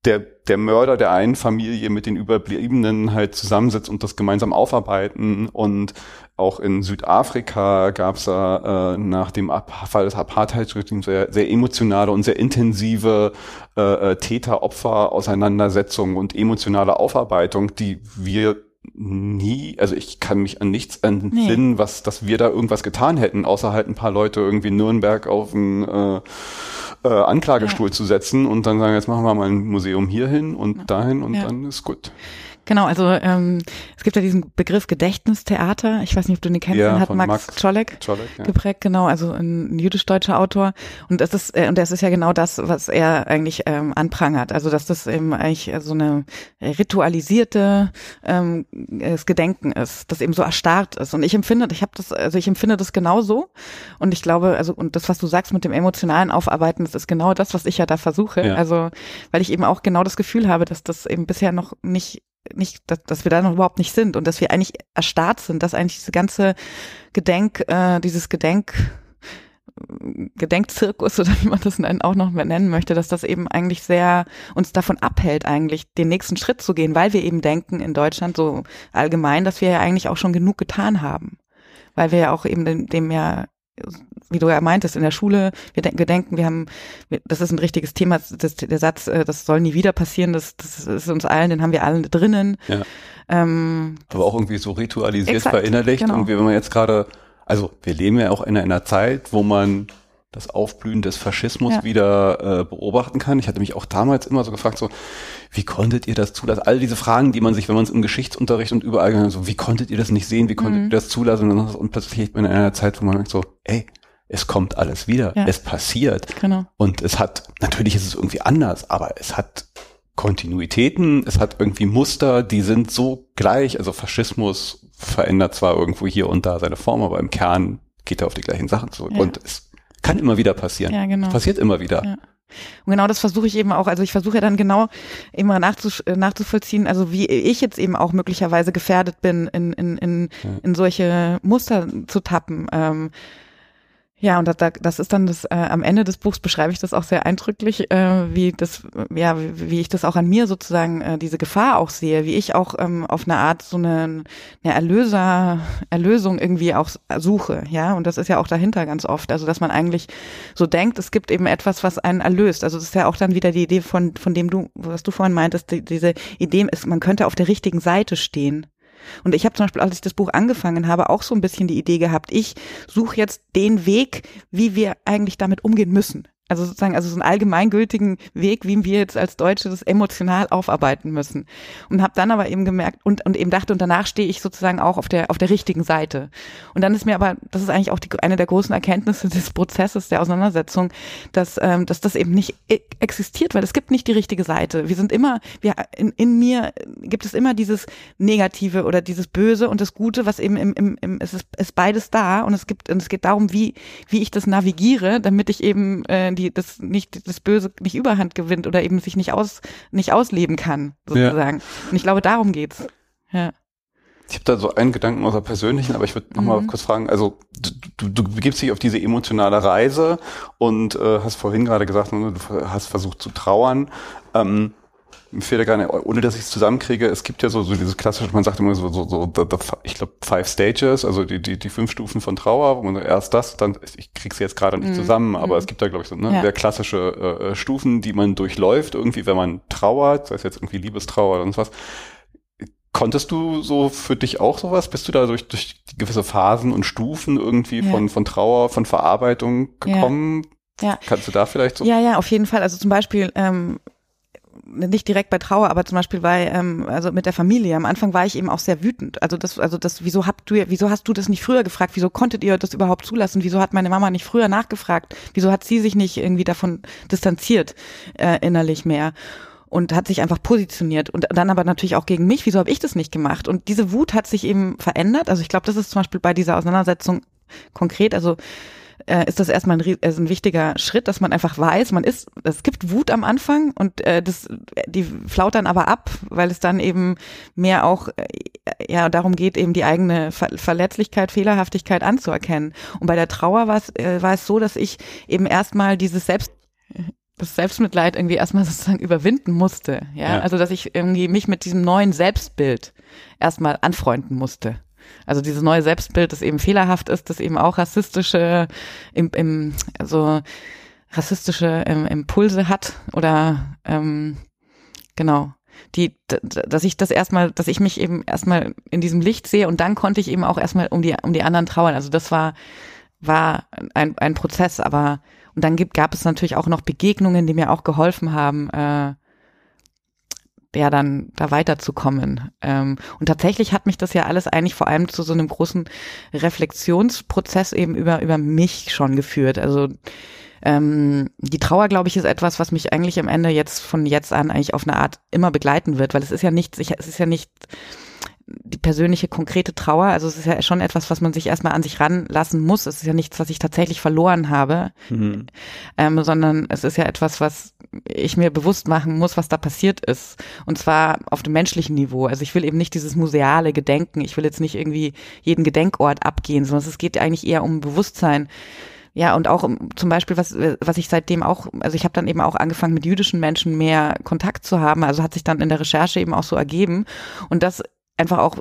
der, der Mörder der einen Familie mit den Überbliebenen halt zusammensitzt und das gemeinsam aufarbeiten. Und auch in Südafrika gab es äh, nach dem Fall des Apartheidsregimes sehr, sehr emotionale und sehr intensive äh, äh, Täter-Opfer-Auseinandersetzungen und emotionale Aufarbeitung, die wir nie, also ich kann mich an nichts entsinnen, nee. was, dass wir da irgendwas getan hätten, außer halt ein paar Leute irgendwie in Nürnberg auf den äh, äh, Anklagestuhl ja. zu setzen und dann sagen, jetzt machen wir mal ein Museum hierhin und ja. dahin und ja. dann ist gut. Genau, also ähm, es gibt ja diesen Begriff Gedächtnistheater. Ich weiß nicht, ob du den kennst, ja, den hat Max, Max Czolek, ja. geprägt, genau, also ein, ein jüdisch-deutscher Autor. Und das ist, äh, und das ist ja genau das, was er eigentlich ähm, anprangert. Also dass das eben eigentlich so eine ritualisierte ähm, das Gedenken ist, das eben so erstarrt ist. Und ich empfinde, ich habe das, also ich empfinde das genauso. Und ich glaube, also und das, was du sagst mit dem emotionalen Aufarbeiten, das ist genau das, was ich ja da versuche. Ja. Also weil ich eben auch genau das Gefühl habe, dass das eben bisher noch nicht nicht, dass, dass wir da noch überhaupt nicht sind und dass wir eigentlich erstarrt sind, dass eigentlich diese ganze Gedenk, äh, dieses Gedenk, Gedenkzirkus oder wie man das auch noch nennen möchte, dass das eben eigentlich sehr uns davon abhält, eigentlich den nächsten Schritt zu gehen, weil wir eben denken in Deutschland so allgemein, dass wir ja eigentlich auch schon genug getan haben. Weil wir ja auch eben dem, dem ja wie du ja meintest, in der Schule, wir denken, wir, denken, wir haben, das ist ein richtiges Thema, das, der Satz, äh, das soll nie wieder passieren, das, das ist uns allen, den haben wir allen drinnen. Ja. Ähm, Aber auch irgendwie so ritualisiert, exakt, verinnerlicht. Genau. Irgendwie, wenn man jetzt gerade, also wir leben ja auch in einer Zeit, wo man das Aufblühen des Faschismus ja. wieder äh, beobachten kann. Ich hatte mich auch damals immer so gefragt, so, wie konntet ihr das zulassen? All diese Fragen, die man sich, wenn man es im Geschichtsunterricht und überall so, wie konntet ihr das nicht sehen? Wie konntet mhm. ihr das zulassen? Und, und plötzlich in einer Zeit, wo man so, ey, es kommt alles wieder, ja. es passiert. Genau. Und es hat, natürlich ist es irgendwie anders, aber es hat Kontinuitäten, es hat irgendwie Muster, die sind so gleich. Also Faschismus verändert zwar irgendwo hier und da seine Form, aber im Kern geht er auf die gleichen Sachen zurück. Ja. Und es kann immer wieder passieren. Ja, genau. Passiert immer wieder. Ja. Und genau das versuche ich eben auch, also ich versuche ja dann genau immer nachzus äh, nachzuvollziehen, also wie ich jetzt eben auch möglicherweise gefährdet bin, in, in, in, in solche Muster zu tappen. Ähm, ja, und das, das ist dann das, äh, am Ende des Buchs beschreibe ich das auch sehr eindrücklich, äh, wie das, ja, wie, wie ich das auch an mir sozusagen, äh, diese Gefahr auch sehe, wie ich auch ähm, auf eine Art so eine, eine Erlöser, Erlösung irgendwie auch suche, ja, und das ist ja auch dahinter ganz oft, also dass man eigentlich so denkt, es gibt eben etwas, was einen erlöst, also das ist ja auch dann wieder die Idee von, von dem du, was du vorhin meintest, die, diese Idee ist, man könnte auf der richtigen Seite stehen, und ich habe zum Beispiel, als ich das Buch angefangen habe, auch so ein bisschen die Idee gehabt, ich suche jetzt den Weg, wie wir eigentlich damit umgehen müssen. Also sozusagen, also so einen allgemeingültigen Weg, wie wir jetzt als Deutsche das emotional aufarbeiten müssen. Und habe dann aber eben gemerkt und, und eben dachte, und danach stehe ich sozusagen auch auf der, auf der richtigen Seite. Und dann ist mir aber, das ist eigentlich auch die, eine der großen Erkenntnisse des Prozesses der Auseinandersetzung, dass, ähm, dass das eben nicht e, existiert, weil es gibt nicht die richtige Seite. Wir sind immer, wir, in, in mir gibt es immer dieses Negative oder dieses Böse und das Gute, was eben im, im, im es ist, ist beides da und es gibt, und es geht darum, wie, wie ich das navigiere, damit ich eben äh, die das nicht das Böse nicht Überhand gewinnt oder eben sich nicht aus nicht ausleben kann sozusagen. Ja. Und ich glaube, darum geht's. Ja. Ich habe da so einen Gedanken aus der persönlichen, aber ich würde noch mal mhm. kurz fragen, also du, du, du begibst dich auf diese emotionale Reise und äh, hast vorhin gerade gesagt, ne, du hast versucht zu trauern. Ähm, fehlt ja gar nicht, ohne dass ich es zusammenkriege, es gibt ja so, so dieses klassische, man sagt immer so, so, so the, the, ich glaube, five stages, also die, die, die fünf Stufen von Trauer, wo man erst das, dann, ich krieg's jetzt gerade nicht mm. zusammen, aber mm. es gibt da, glaube ich, so ne, ja. sehr klassische äh, Stufen, die man durchläuft, irgendwie, wenn man trauert, sei es jetzt irgendwie Liebestrauer oder sonst was. Konntest du so für dich auch sowas? Bist du da durch, durch gewisse Phasen und Stufen irgendwie ja. von, von Trauer, von Verarbeitung gekommen? Ja. ja. Kannst du da vielleicht so? Ja, ja, auf jeden Fall. Also zum Beispiel, ähm, nicht direkt bei Trauer, aber zum Beispiel bei, ähm, also mit der Familie. Am Anfang war ich eben auch sehr wütend. Also das, also das, wieso habt du, wieso hast du das nicht früher gefragt? Wieso konntet ihr das überhaupt zulassen? Wieso hat meine Mama nicht früher nachgefragt? Wieso hat sie sich nicht irgendwie davon distanziert äh, innerlich mehr? und hat sich einfach positioniert und dann aber natürlich auch gegen mich. Wieso habe ich das nicht gemacht? Und diese Wut hat sich eben verändert. Also ich glaube, das ist zum Beispiel bei dieser Auseinandersetzung konkret. Also äh, ist das erstmal ein, also ein wichtiger Schritt, dass man einfach weiß, man ist, es gibt Wut am Anfang und äh, das, die flaut dann aber ab, weil es dann eben mehr auch äh, ja darum geht, eben die eigene Ver Verletzlichkeit, Fehlerhaftigkeit anzuerkennen. Und bei der Trauer war es, äh, war es so, dass ich eben erstmal dieses Selbst das Selbstmitleid irgendwie erstmal sozusagen überwinden musste. Ja? ja, also dass ich irgendwie mich mit diesem neuen Selbstbild erstmal anfreunden musste. Also dieses neue Selbstbild, das eben fehlerhaft ist, das eben auch rassistische, im, im, also rassistische ähm, Impulse hat oder ähm, genau die, dass ich das erstmal, dass ich mich eben erstmal in diesem Licht sehe und dann konnte ich eben auch erstmal um die, um die anderen trauern. Also das war, war ein, ein Prozess, aber und dann gibt, gab es natürlich auch noch Begegnungen, die mir auch geholfen haben, äh, ja dann da weiterzukommen. Ähm, und tatsächlich hat mich das ja alles eigentlich vor allem zu so einem großen Reflexionsprozess eben über über mich schon geführt. Also ähm, die Trauer, glaube ich, ist etwas, was mich eigentlich am Ende jetzt von jetzt an eigentlich auf eine Art immer begleiten wird, weil es ist ja nicht, es ist ja nicht die persönliche konkrete Trauer, also es ist ja schon etwas, was man sich erstmal an sich ranlassen muss. Es ist ja nichts, was ich tatsächlich verloren habe, mhm. ähm, sondern es ist ja etwas, was ich mir bewusst machen muss, was da passiert ist. Und zwar auf dem menschlichen Niveau. Also ich will eben nicht dieses museale Gedenken. Ich will jetzt nicht irgendwie jeden Gedenkort abgehen, sondern es geht eigentlich eher um Bewusstsein. Ja, und auch zum Beispiel, was, was ich seitdem auch, also ich habe dann eben auch angefangen, mit jüdischen Menschen mehr Kontakt zu haben. Also hat sich dann in der Recherche eben auch so ergeben. Und das einfach auch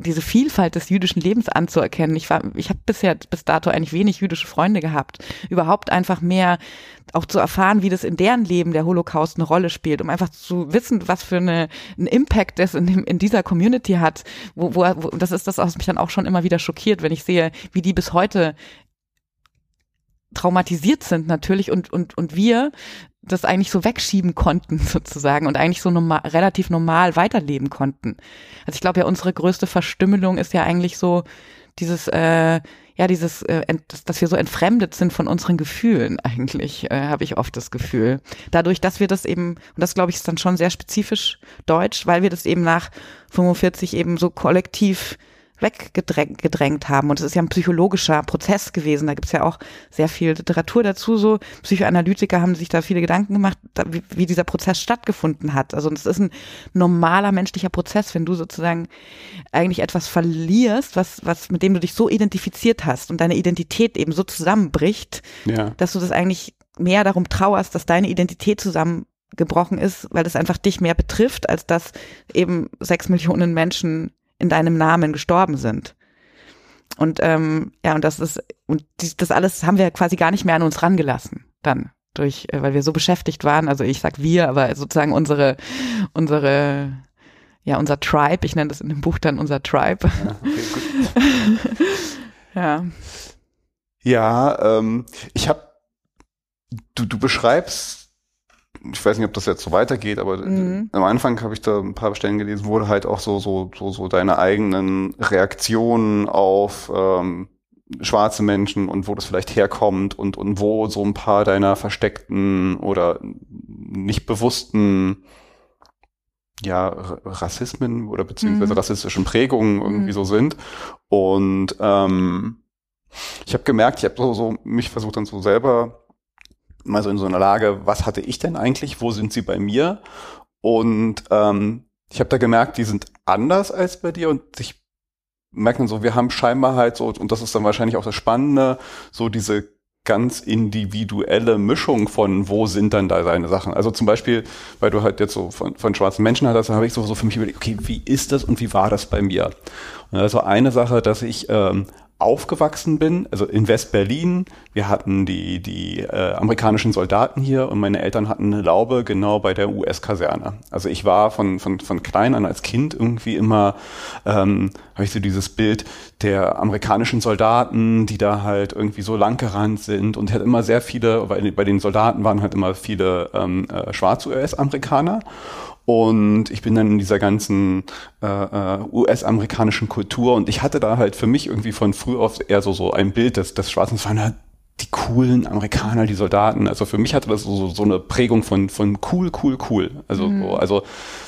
diese Vielfalt des jüdischen Lebens anzuerkennen. Ich war, ich habe bisher bis dato eigentlich wenig jüdische Freunde gehabt. Überhaupt einfach mehr auch zu erfahren, wie das in deren Leben der Holocaust eine Rolle spielt, um einfach zu wissen, was für eine, einen Impact das in, dem, in dieser Community hat. Wo, wo, wo, das ist das, was mich dann auch schon immer wieder schockiert, wenn ich sehe, wie die bis heute traumatisiert sind natürlich und und und wir das eigentlich so wegschieben konnten sozusagen und eigentlich so normal, relativ normal weiterleben konnten. Also ich glaube ja, unsere größte Verstümmelung ist ja eigentlich so dieses, äh, ja, dieses, äh, dass wir so entfremdet sind von unseren Gefühlen eigentlich, äh, habe ich oft das Gefühl. Dadurch, dass wir das eben, und das glaube ich ist dann schon sehr spezifisch deutsch, weil wir das eben nach 45 eben so kollektiv weggedrängt gedrängt haben. Und es ist ja ein psychologischer Prozess gewesen. Da gibt es ja auch sehr viel Literatur dazu. So Psychoanalytiker haben sich da viele Gedanken gemacht, wie, wie dieser Prozess stattgefunden hat. Also es ist ein normaler menschlicher Prozess, wenn du sozusagen eigentlich etwas verlierst, was, was mit dem du dich so identifiziert hast und deine Identität eben so zusammenbricht, ja. dass du das eigentlich mehr darum trauerst, dass deine Identität zusammengebrochen ist, weil das einfach dich mehr betrifft, als dass eben sechs Millionen Menschen in deinem Namen gestorben sind. Und ähm, ja, und das ist, und das alles haben wir quasi gar nicht mehr an uns rangelassen dann durch, äh, weil wir so beschäftigt waren. Also ich sag wir, aber sozusagen unsere, unsere, ja, unser Tribe, ich nenne das in dem Buch dann unser Tribe. Ja, okay, ja. ja ähm, ich habe du, du beschreibst, ich weiß nicht, ob das jetzt so weitergeht, aber mhm. am Anfang habe ich da ein paar Stellen gelesen, wurde halt auch so, so, so, so deine eigenen Reaktionen auf ähm, schwarze Menschen und wo das vielleicht herkommt und, und wo so ein paar deiner versteckten oder nicht bewussten ja, Rassismen oder beziehungsweise mhm. rassistischen Prägungen irgendwie mhm. so sind. Und ähm, ich habe gemerkt, ich habe so, so mich versucht dann so selber mal so in so einer Lage, was hatte ich denn eigentlich, wo sind sie bei mir? Und ähm, ich habe da gemerkt, die sind anders als bei dir und ich merke dann so, wir haben scheinbar halt so, und das ist dann wahrscheinlich auch das Spannende, so diese ganz individuelle Mischung von, wo sind dann da seine Sachen. Also zum Beispiel, weil du halt jetzt so von, von schwarzen Menschen hattest, habe ich so, so für mich überlegt, okay, wie ist das und wie war das bei mir? Und also eine Sache, dass ich ähm, aufgewachsen bin, also in West-Berlin. Wir hatten die, die äh, amerikanischen Soldaten hier und meine Eltern hatten eine Laube genau bei der US-Kaserne. Also ich war von, von, von klein an als Kind irgendwie immer, ähm, habe ich so dieses Bild der amerikanischen Soldaten, die da halt irgendwie so langgerannt sind und hat immer sehr viele, weil bei den Soldaten waren halt immer viele ähm, äh, schwarz-US-Amerikaner und ich bin dann in dieser ganzen äh, äh US-amerikanischen Kultur und ich hatte da halt für mich irgendwie von früh auf eher so, so ein Bild des, des Schwarzen. Waren halt die coolen Amerikaner, die Soldaten. Also für mich hatte das so, so eine Prägung von, von cool, cool, cool. Also, mhm. so, also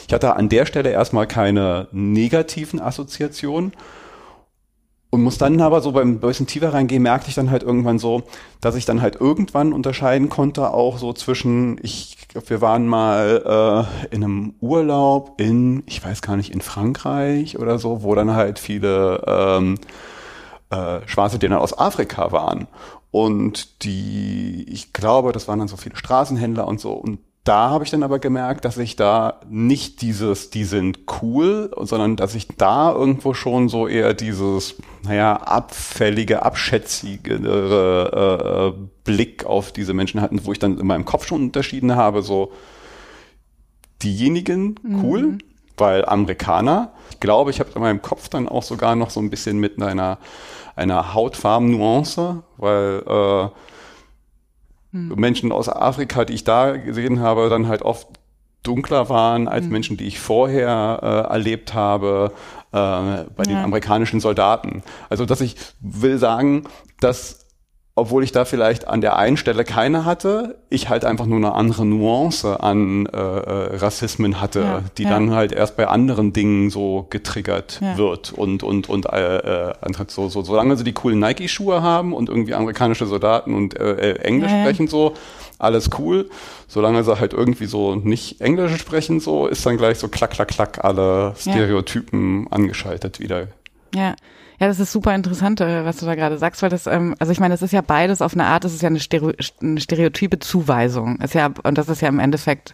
ich hatte an der Stelle erstmal keine negativen Assoziationen und muss dann aber so beim bisschen tiefer reingehen, merkte ich dann halt irgendwann so, dass ich dann halt irgendwann unterscheiden konnte, auch so zwischen, ich glaube, wir waren mal äh, in einem Urlaub in, ich weiß gar nicht, in Frankreich oder so, wo dann halt viele ähm, äh, Schwarze, die dann aus Afrika waren. Und die, ich glaube, das waren dann so viele Straßenhändler und so. Und da habe ich dann aber gemerkt, dass ich da nicht dieses, die sind cool, sondern dass ich da irgendwo schon so eher dieses, naja, abfällige, abschätzige äh, äh, Blick auf diese Menschen hatten, wo ich dann in meinem Kopf schon unterschieden habe, so diejenigen cool, mhm. weil Amerikaner. Ich glaube, ich habe in meinem Kopf dann auch sogar noch so ein bisschen mit einer, einer Hautfarben-Nuance, weil äh, hm. Menschen aus Afrika, die ich da gesehen habe, dann halt oft dunkler waren als hm. Menschen, die ich vorher äh, erlebt habe äh, bei ja. den amerikanischen Soldaten. Also, dass ich will sagen, dass obwohl ich da vielleicht an der einen Stelle keine hatte, ich halt einfach nur eine andere Nuance an äh, äh, Rassismen hatte, ja, die ja. dann halt erst bei anderen Dingen so getriggert ja. wird und und und äh, äh, so, so solange sie die coolen Nike-Schuhe haben und irgendwie amerikanische Soldaten und äh, äh Englisch sprechen so, alles cool. Solange sie halt irgendwie so nicht Englisch sprechen so, ist dann gleich so klack klack klack alle Stereotypen angeschaltet wieder. Ja. Ja, das ist super interessant, äh, was du da gerade sagst, weil das, ähm, also ich meine, es ist ja beides auf eine Art, es ist ja eine, Stereo, eine stereotype Zuweisung. Ist ja, und das ist ja im Endeffekt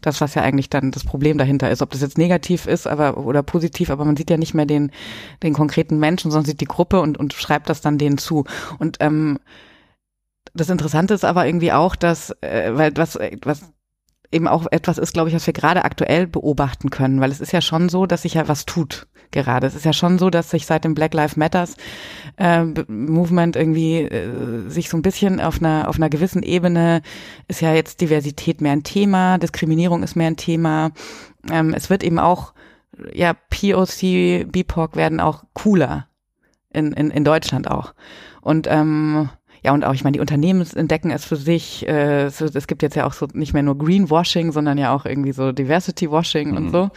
das, was ja eigentlich dann das Problem dahinter ist. Ob das jetzt negativ ist, aber oder positiv, aber man sieht ja nicht mehr den, den konkreten Menschen, sondern sieht die Gruppe und, und schreibt das dann denen zu. Und ähm, das Interessante ist aber irgendwie auch, dass, äh, weil was, was eben auch etwas ist, glaube ich, was wir gerade aktuell beobachten können, weil es ist ja schon so, dass sich ja was tut gerade. Es ist ja schon so, dass sich seit dem Black Lives Matters äh, Movement irgendwie äh, sich so ein bisschen auf einer auf einer gewissen Ebene ist ja jetzt Diversität mehr ein Thema, Diskriminierung ist mehr ein Thema. Ähm, es wird eben auch ja POC, BIPOC werden auch cooler in in, in Deutschland auch und ähm, ja, und auch, ich meine, die Unternehmen entdecken es für sich. Äh, es, es, gibt jetzt ja auch so nicht mehr nur Greenwashing, sondern ja auch irgendwie so Diversity Washing mhm. und so.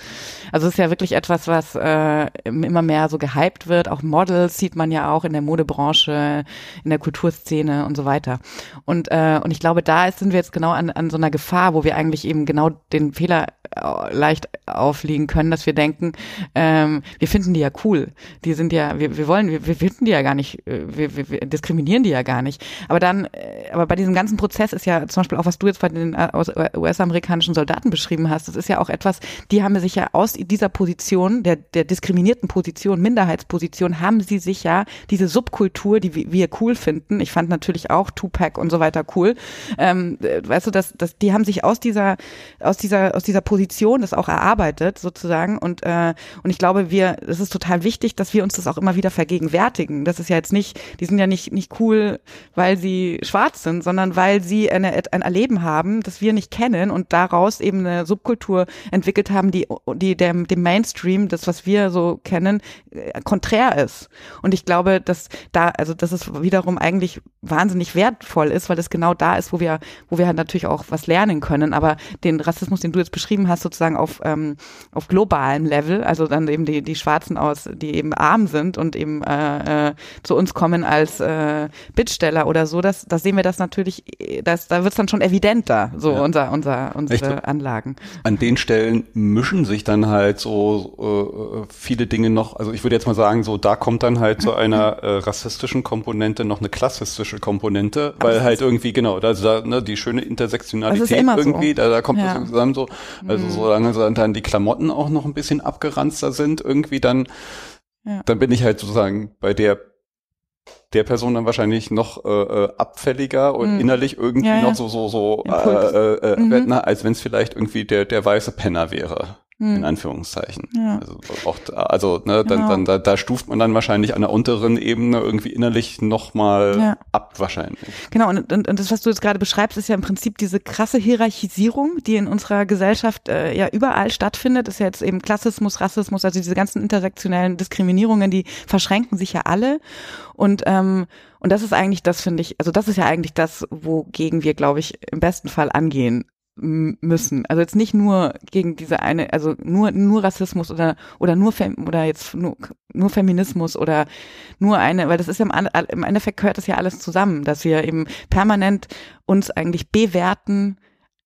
Also es ist ja wirklich etwas, was äh, immer mehr so gehypt wird. Auch Models sieht man ja auch in der Modebranche, in der Kulturszene und so weiter. Und, äh, und ich glaube, da sind wir jetzt genau an, an so einer Gefahr, wo wir eigentlich eben genau den Fehler äh, leicht aufliegen können, dass wir denken, ähm, wir finden die ja cool. Die sind ja, wir, wir wollen, wir, wir finden die ja gar nicht, äh, wir, wir, wir diskriminieren die ja gar nicht nicht. Aber dann, äh, aber bei diesem ganzen Prozess ist ja zum Beispiel auch, was du jetzt bei den äh, US-amerikanischen Soldaten beschrieben hast, das ist ja auch etwas, die haben sich ja aus dieser Position, der, der diskriminierten Position, Minderheitsposition, haben sie sich ja diese Subkultur, die wir cool finden, ich fand natürlich auch Tupac und so weiter cool, ähm, äh, weißt du, dass, dass die haben sich aus dieser, aus dieser, aus dieser Position das auch erarbeitet sozusagen und, äh, und ich glaube, wir, es ist total wichtig, dass wir uns das auch immer wieder vergegenwärtigen. Das ist ja jetzt nicht, die sind ja nicht, nicht cool, weil sie schwarz sind, sondern weil sie eine, ein Erleben haben, das wir nicht kennen und daraus eben eine Subkultur entwickelt haben, die, die dem, dem Mainstream, das, was wir so kennen, äh, konträr ist. Und ich glaube, dass da, also dass es wiederum eigentlich wahnsinnig wertvoll ist, weil es genau da ist, wo wir, wo wir halt natürlich auch was lernen können. Aber den Rassismus, den du jetzt beschrieben hast, sozusagen auf, ähm, auf globalem Level, also dann eben die, die Schwarzen aus, die eben arm sind und eben äh, äh, zu uns kommen als äh, Bittsteller oder so, das, da sehen wir das natürlich, das, da wird es dann schon evidenter, so ja. unser, unser, unsere Echt? Anlagen. An den Stellen mischen sich dann halt so äh, viele Dinge noch, also ich würde jetzt mal sagen, so da kommt dann halt zu einer äh, rassistischen Komponente noch eine klassistische Komponente, weil halt irgendwie, genau, also da, ne, die schöne Intersektionalität irgendwie, so. da, da kommt ja. das zusammen so, also mhm. solange dann die Klamotten auch noch ein bisschen abgeranzter sind, irgendwie dann, ja. dann bin ich halt sozusagen bei der der Person dann wahrscheinlich noch äh, äh abfälliger und mhm. innerlich irgendwie ja, ja. noch so so so äh, äh, äh, mhm. als wenn es vielleicht irgendwie der der weiße Penner wäre hm. in Anführungszeichen. Ja. Also, auch, also ne, genau. dann, dann, da, da stuft man dann wahrscheinlich an der unteren Ebene irgendwie innerlich nochmal ja. ab wahrscheinlich. Genau, und, und, und das, was du jetzt gerade beschreibst, ist ja im Prinzip diese krasse Hierarchisierung, die in unserer Gesellschaft äh, ja überall stattfindet. ist ja jetzt eben Klassismus, Rassismus, also diese ganzen intersektionellen Diskriminierungen, die verschränken sich ja alle. Und ähm, und das ist eigentlich das, finde ich, also das ist ja eigentlich das, wogegen wir, glaube ich, im besten Fall angehen müssen. Also jetzt nicht nur gegen diese eine, also nur nur Rassismus oder oder nur Fem oder jetzt nur, nur Feminismus oder nur eine, weil das ist ja im, im Endeffekt gehört das ja alles zusammen, dass wir eben permanent uns eigentlich bewerten,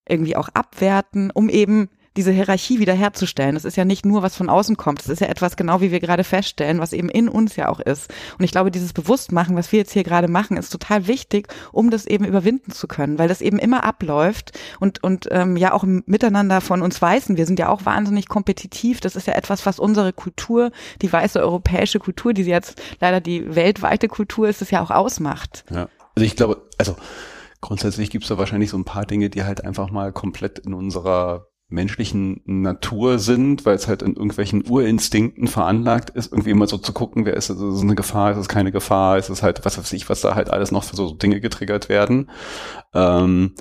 irgendwie auch abwerten, um eben diese Hierarchie wiederherzustellen. Das ist ja nicht nur, was von außen kommt. Das ist ja etwas, genau wie wir gerade feststellen, was eben in uns ja auch ist. Und ich glaube, dieses Bewusstmachen, was wir jetzt hier gerade machen, ist total wichtig, um das eben überwinden zu können, weil das eben immer abläuft und, und ähm, ja auch miteinander von uns weißen. Wir sind ja auch wahnsinnig kompetitiv. Das ist ja etwas, was unsere Kultur, die weiße europäische Kultur, die jetzt leider die weltweite Kultur ist, das ja auch ausmacht. Ja. Also ich glaube, also grundsätzlich gibt es da wahrscheinlich so ein paar Dinge, die halt einfach mal komplett in unserer menschlichen Natur sind, weil es halt in irgendwelchen Urinstinkten veranlagt ist, irgendwie immer so zu gucken, wer ist, ist es eine Gefahr, ist es keine Gefahr, ist es halt, was weiß ich, was da halt alles noch für so Dinge getriggert werden. Ähm,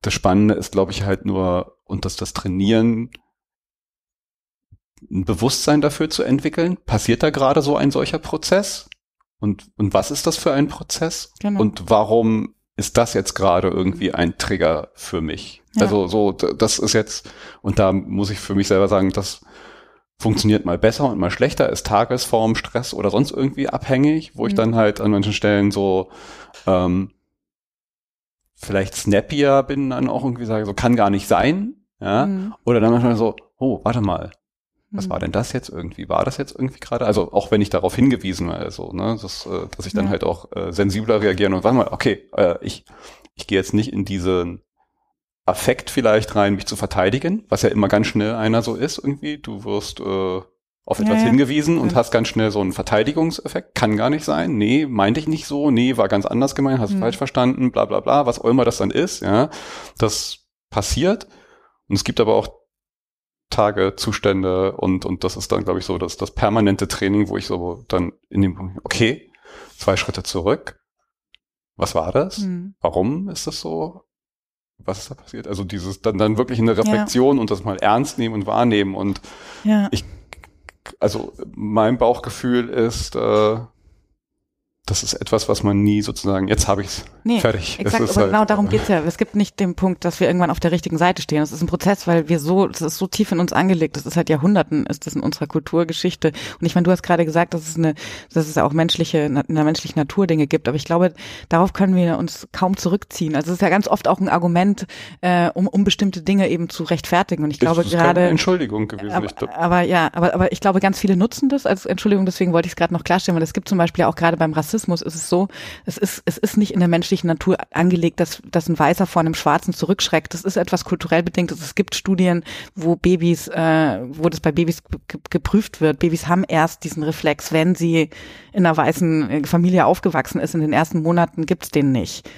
das Spannende ist, glaube ich, halt nur, und dass das Trainieren ein Bewusstsein dafür zu entwickeln. Passiert da gerade so ein solcher Prozess? Und, und was ist das für ein Prozess? Genau. Und warum ist das jetzt gerade irgendwie ein Trigger für mich? Ja. Also so, das ist jetzt, und da muss ich für mich selber sagen, das funktioniert mal besser und mal schlechter, ist Tagesform, Stress oder sonst irgendwie abhängig, wo mhm. ich dann halt an manchen Stellen so ähm, vielleicht snappier bin, dann auch irgendwie sage, so kann gar nicht sein, ja, mhm. oder dann manchmal so, oh, warte mal, was war mhm. denn das jetzt irgendwie? War das jetzt irgendwie gerade? Also auch wenn ich darauf hingewiesen war, also, ne, dass, äh, dass ich dann ja. halt auch äh, sensibler reagieren und warte mal, okay, äh, ich, ich gehe jetzt nicht in diesen Affekt vielleicht rein, mich zu verteidigen, was ja immer ganz schnell einer so ist irgendwie. Du wirst äh, auf etwas ja, hingewiesen und hast ganz schnell so einen Verteidigungseffekt. Kann gar nicht sein. Nee, meinte ich nicht so. Nee, war ganz anders gemeint, hast mhm. falsch verstanden, bla bla bla, was auch immer das dann ist, ja. Das passiert. Und es gibt aber auch Tage, Zustände und, und das ist dann, glaube ich, so das, das permanente Training, wo ich so dann in dem Punkt, okay, zwei Schritte zurück. Was war das? Mhm. Warum ist das so? Was ist da passiert? Also dieses dann dann wirklich eine Reflexion ja. und das mal ernst nehmen und wahrnehmen und ja. ich also mein Bauchgefühl ist äh, das ist etwas, was man nie sozusagen, jetzt habe ich es nee, fertig. Exakt, aber halt, genau darum geht's ja. Es gibt nicht den Punkt, dass wir irgendwann auf der richtigen Seite stehen. Es ist ein Prozess, weil wir so, das ist so tief in uns angelegt. Das ist seit Jahrhunderten, ist das in unserer Kulturgeschichte. Und ich meine, du hast gerade gesagt, dass es eine, dass es auch menschliche, in der menschlichen Natur Dinge gibt. Aber ich glaube, darauf können wir uns kaum zurückziehen. Also es ist ja ganz oft auch ein Argument, äh, um, um bestimmte Dinge eben zu rechtfertigen. Und ich glaube das ist gerade. Keine Entschuldigung gewesen. Aber, aber ja, aber, aber ich glaube, ganz viele nutzen das als Entschuldigung. Deswegen wollte ich es gerade noch klarstellen, weil es gibt zum Beispiel auch gerade beim Rassismus Rassismus ist es so, es ist, es ist nicht in der menschlichen Natur angelegt, dass, dass ein Weißer vor einem Schwarzen zurückschreckt. Das ist etwas kulturell bedingtes. Es gibt Studien, wo Babys, äh, wo das bei Babys geprüft wird. Babys haben erst diesen Reflex, wenn sie in einer weißen äh, Familie aufgewachsen ist. In den ersten Monaten gibt's den nicht.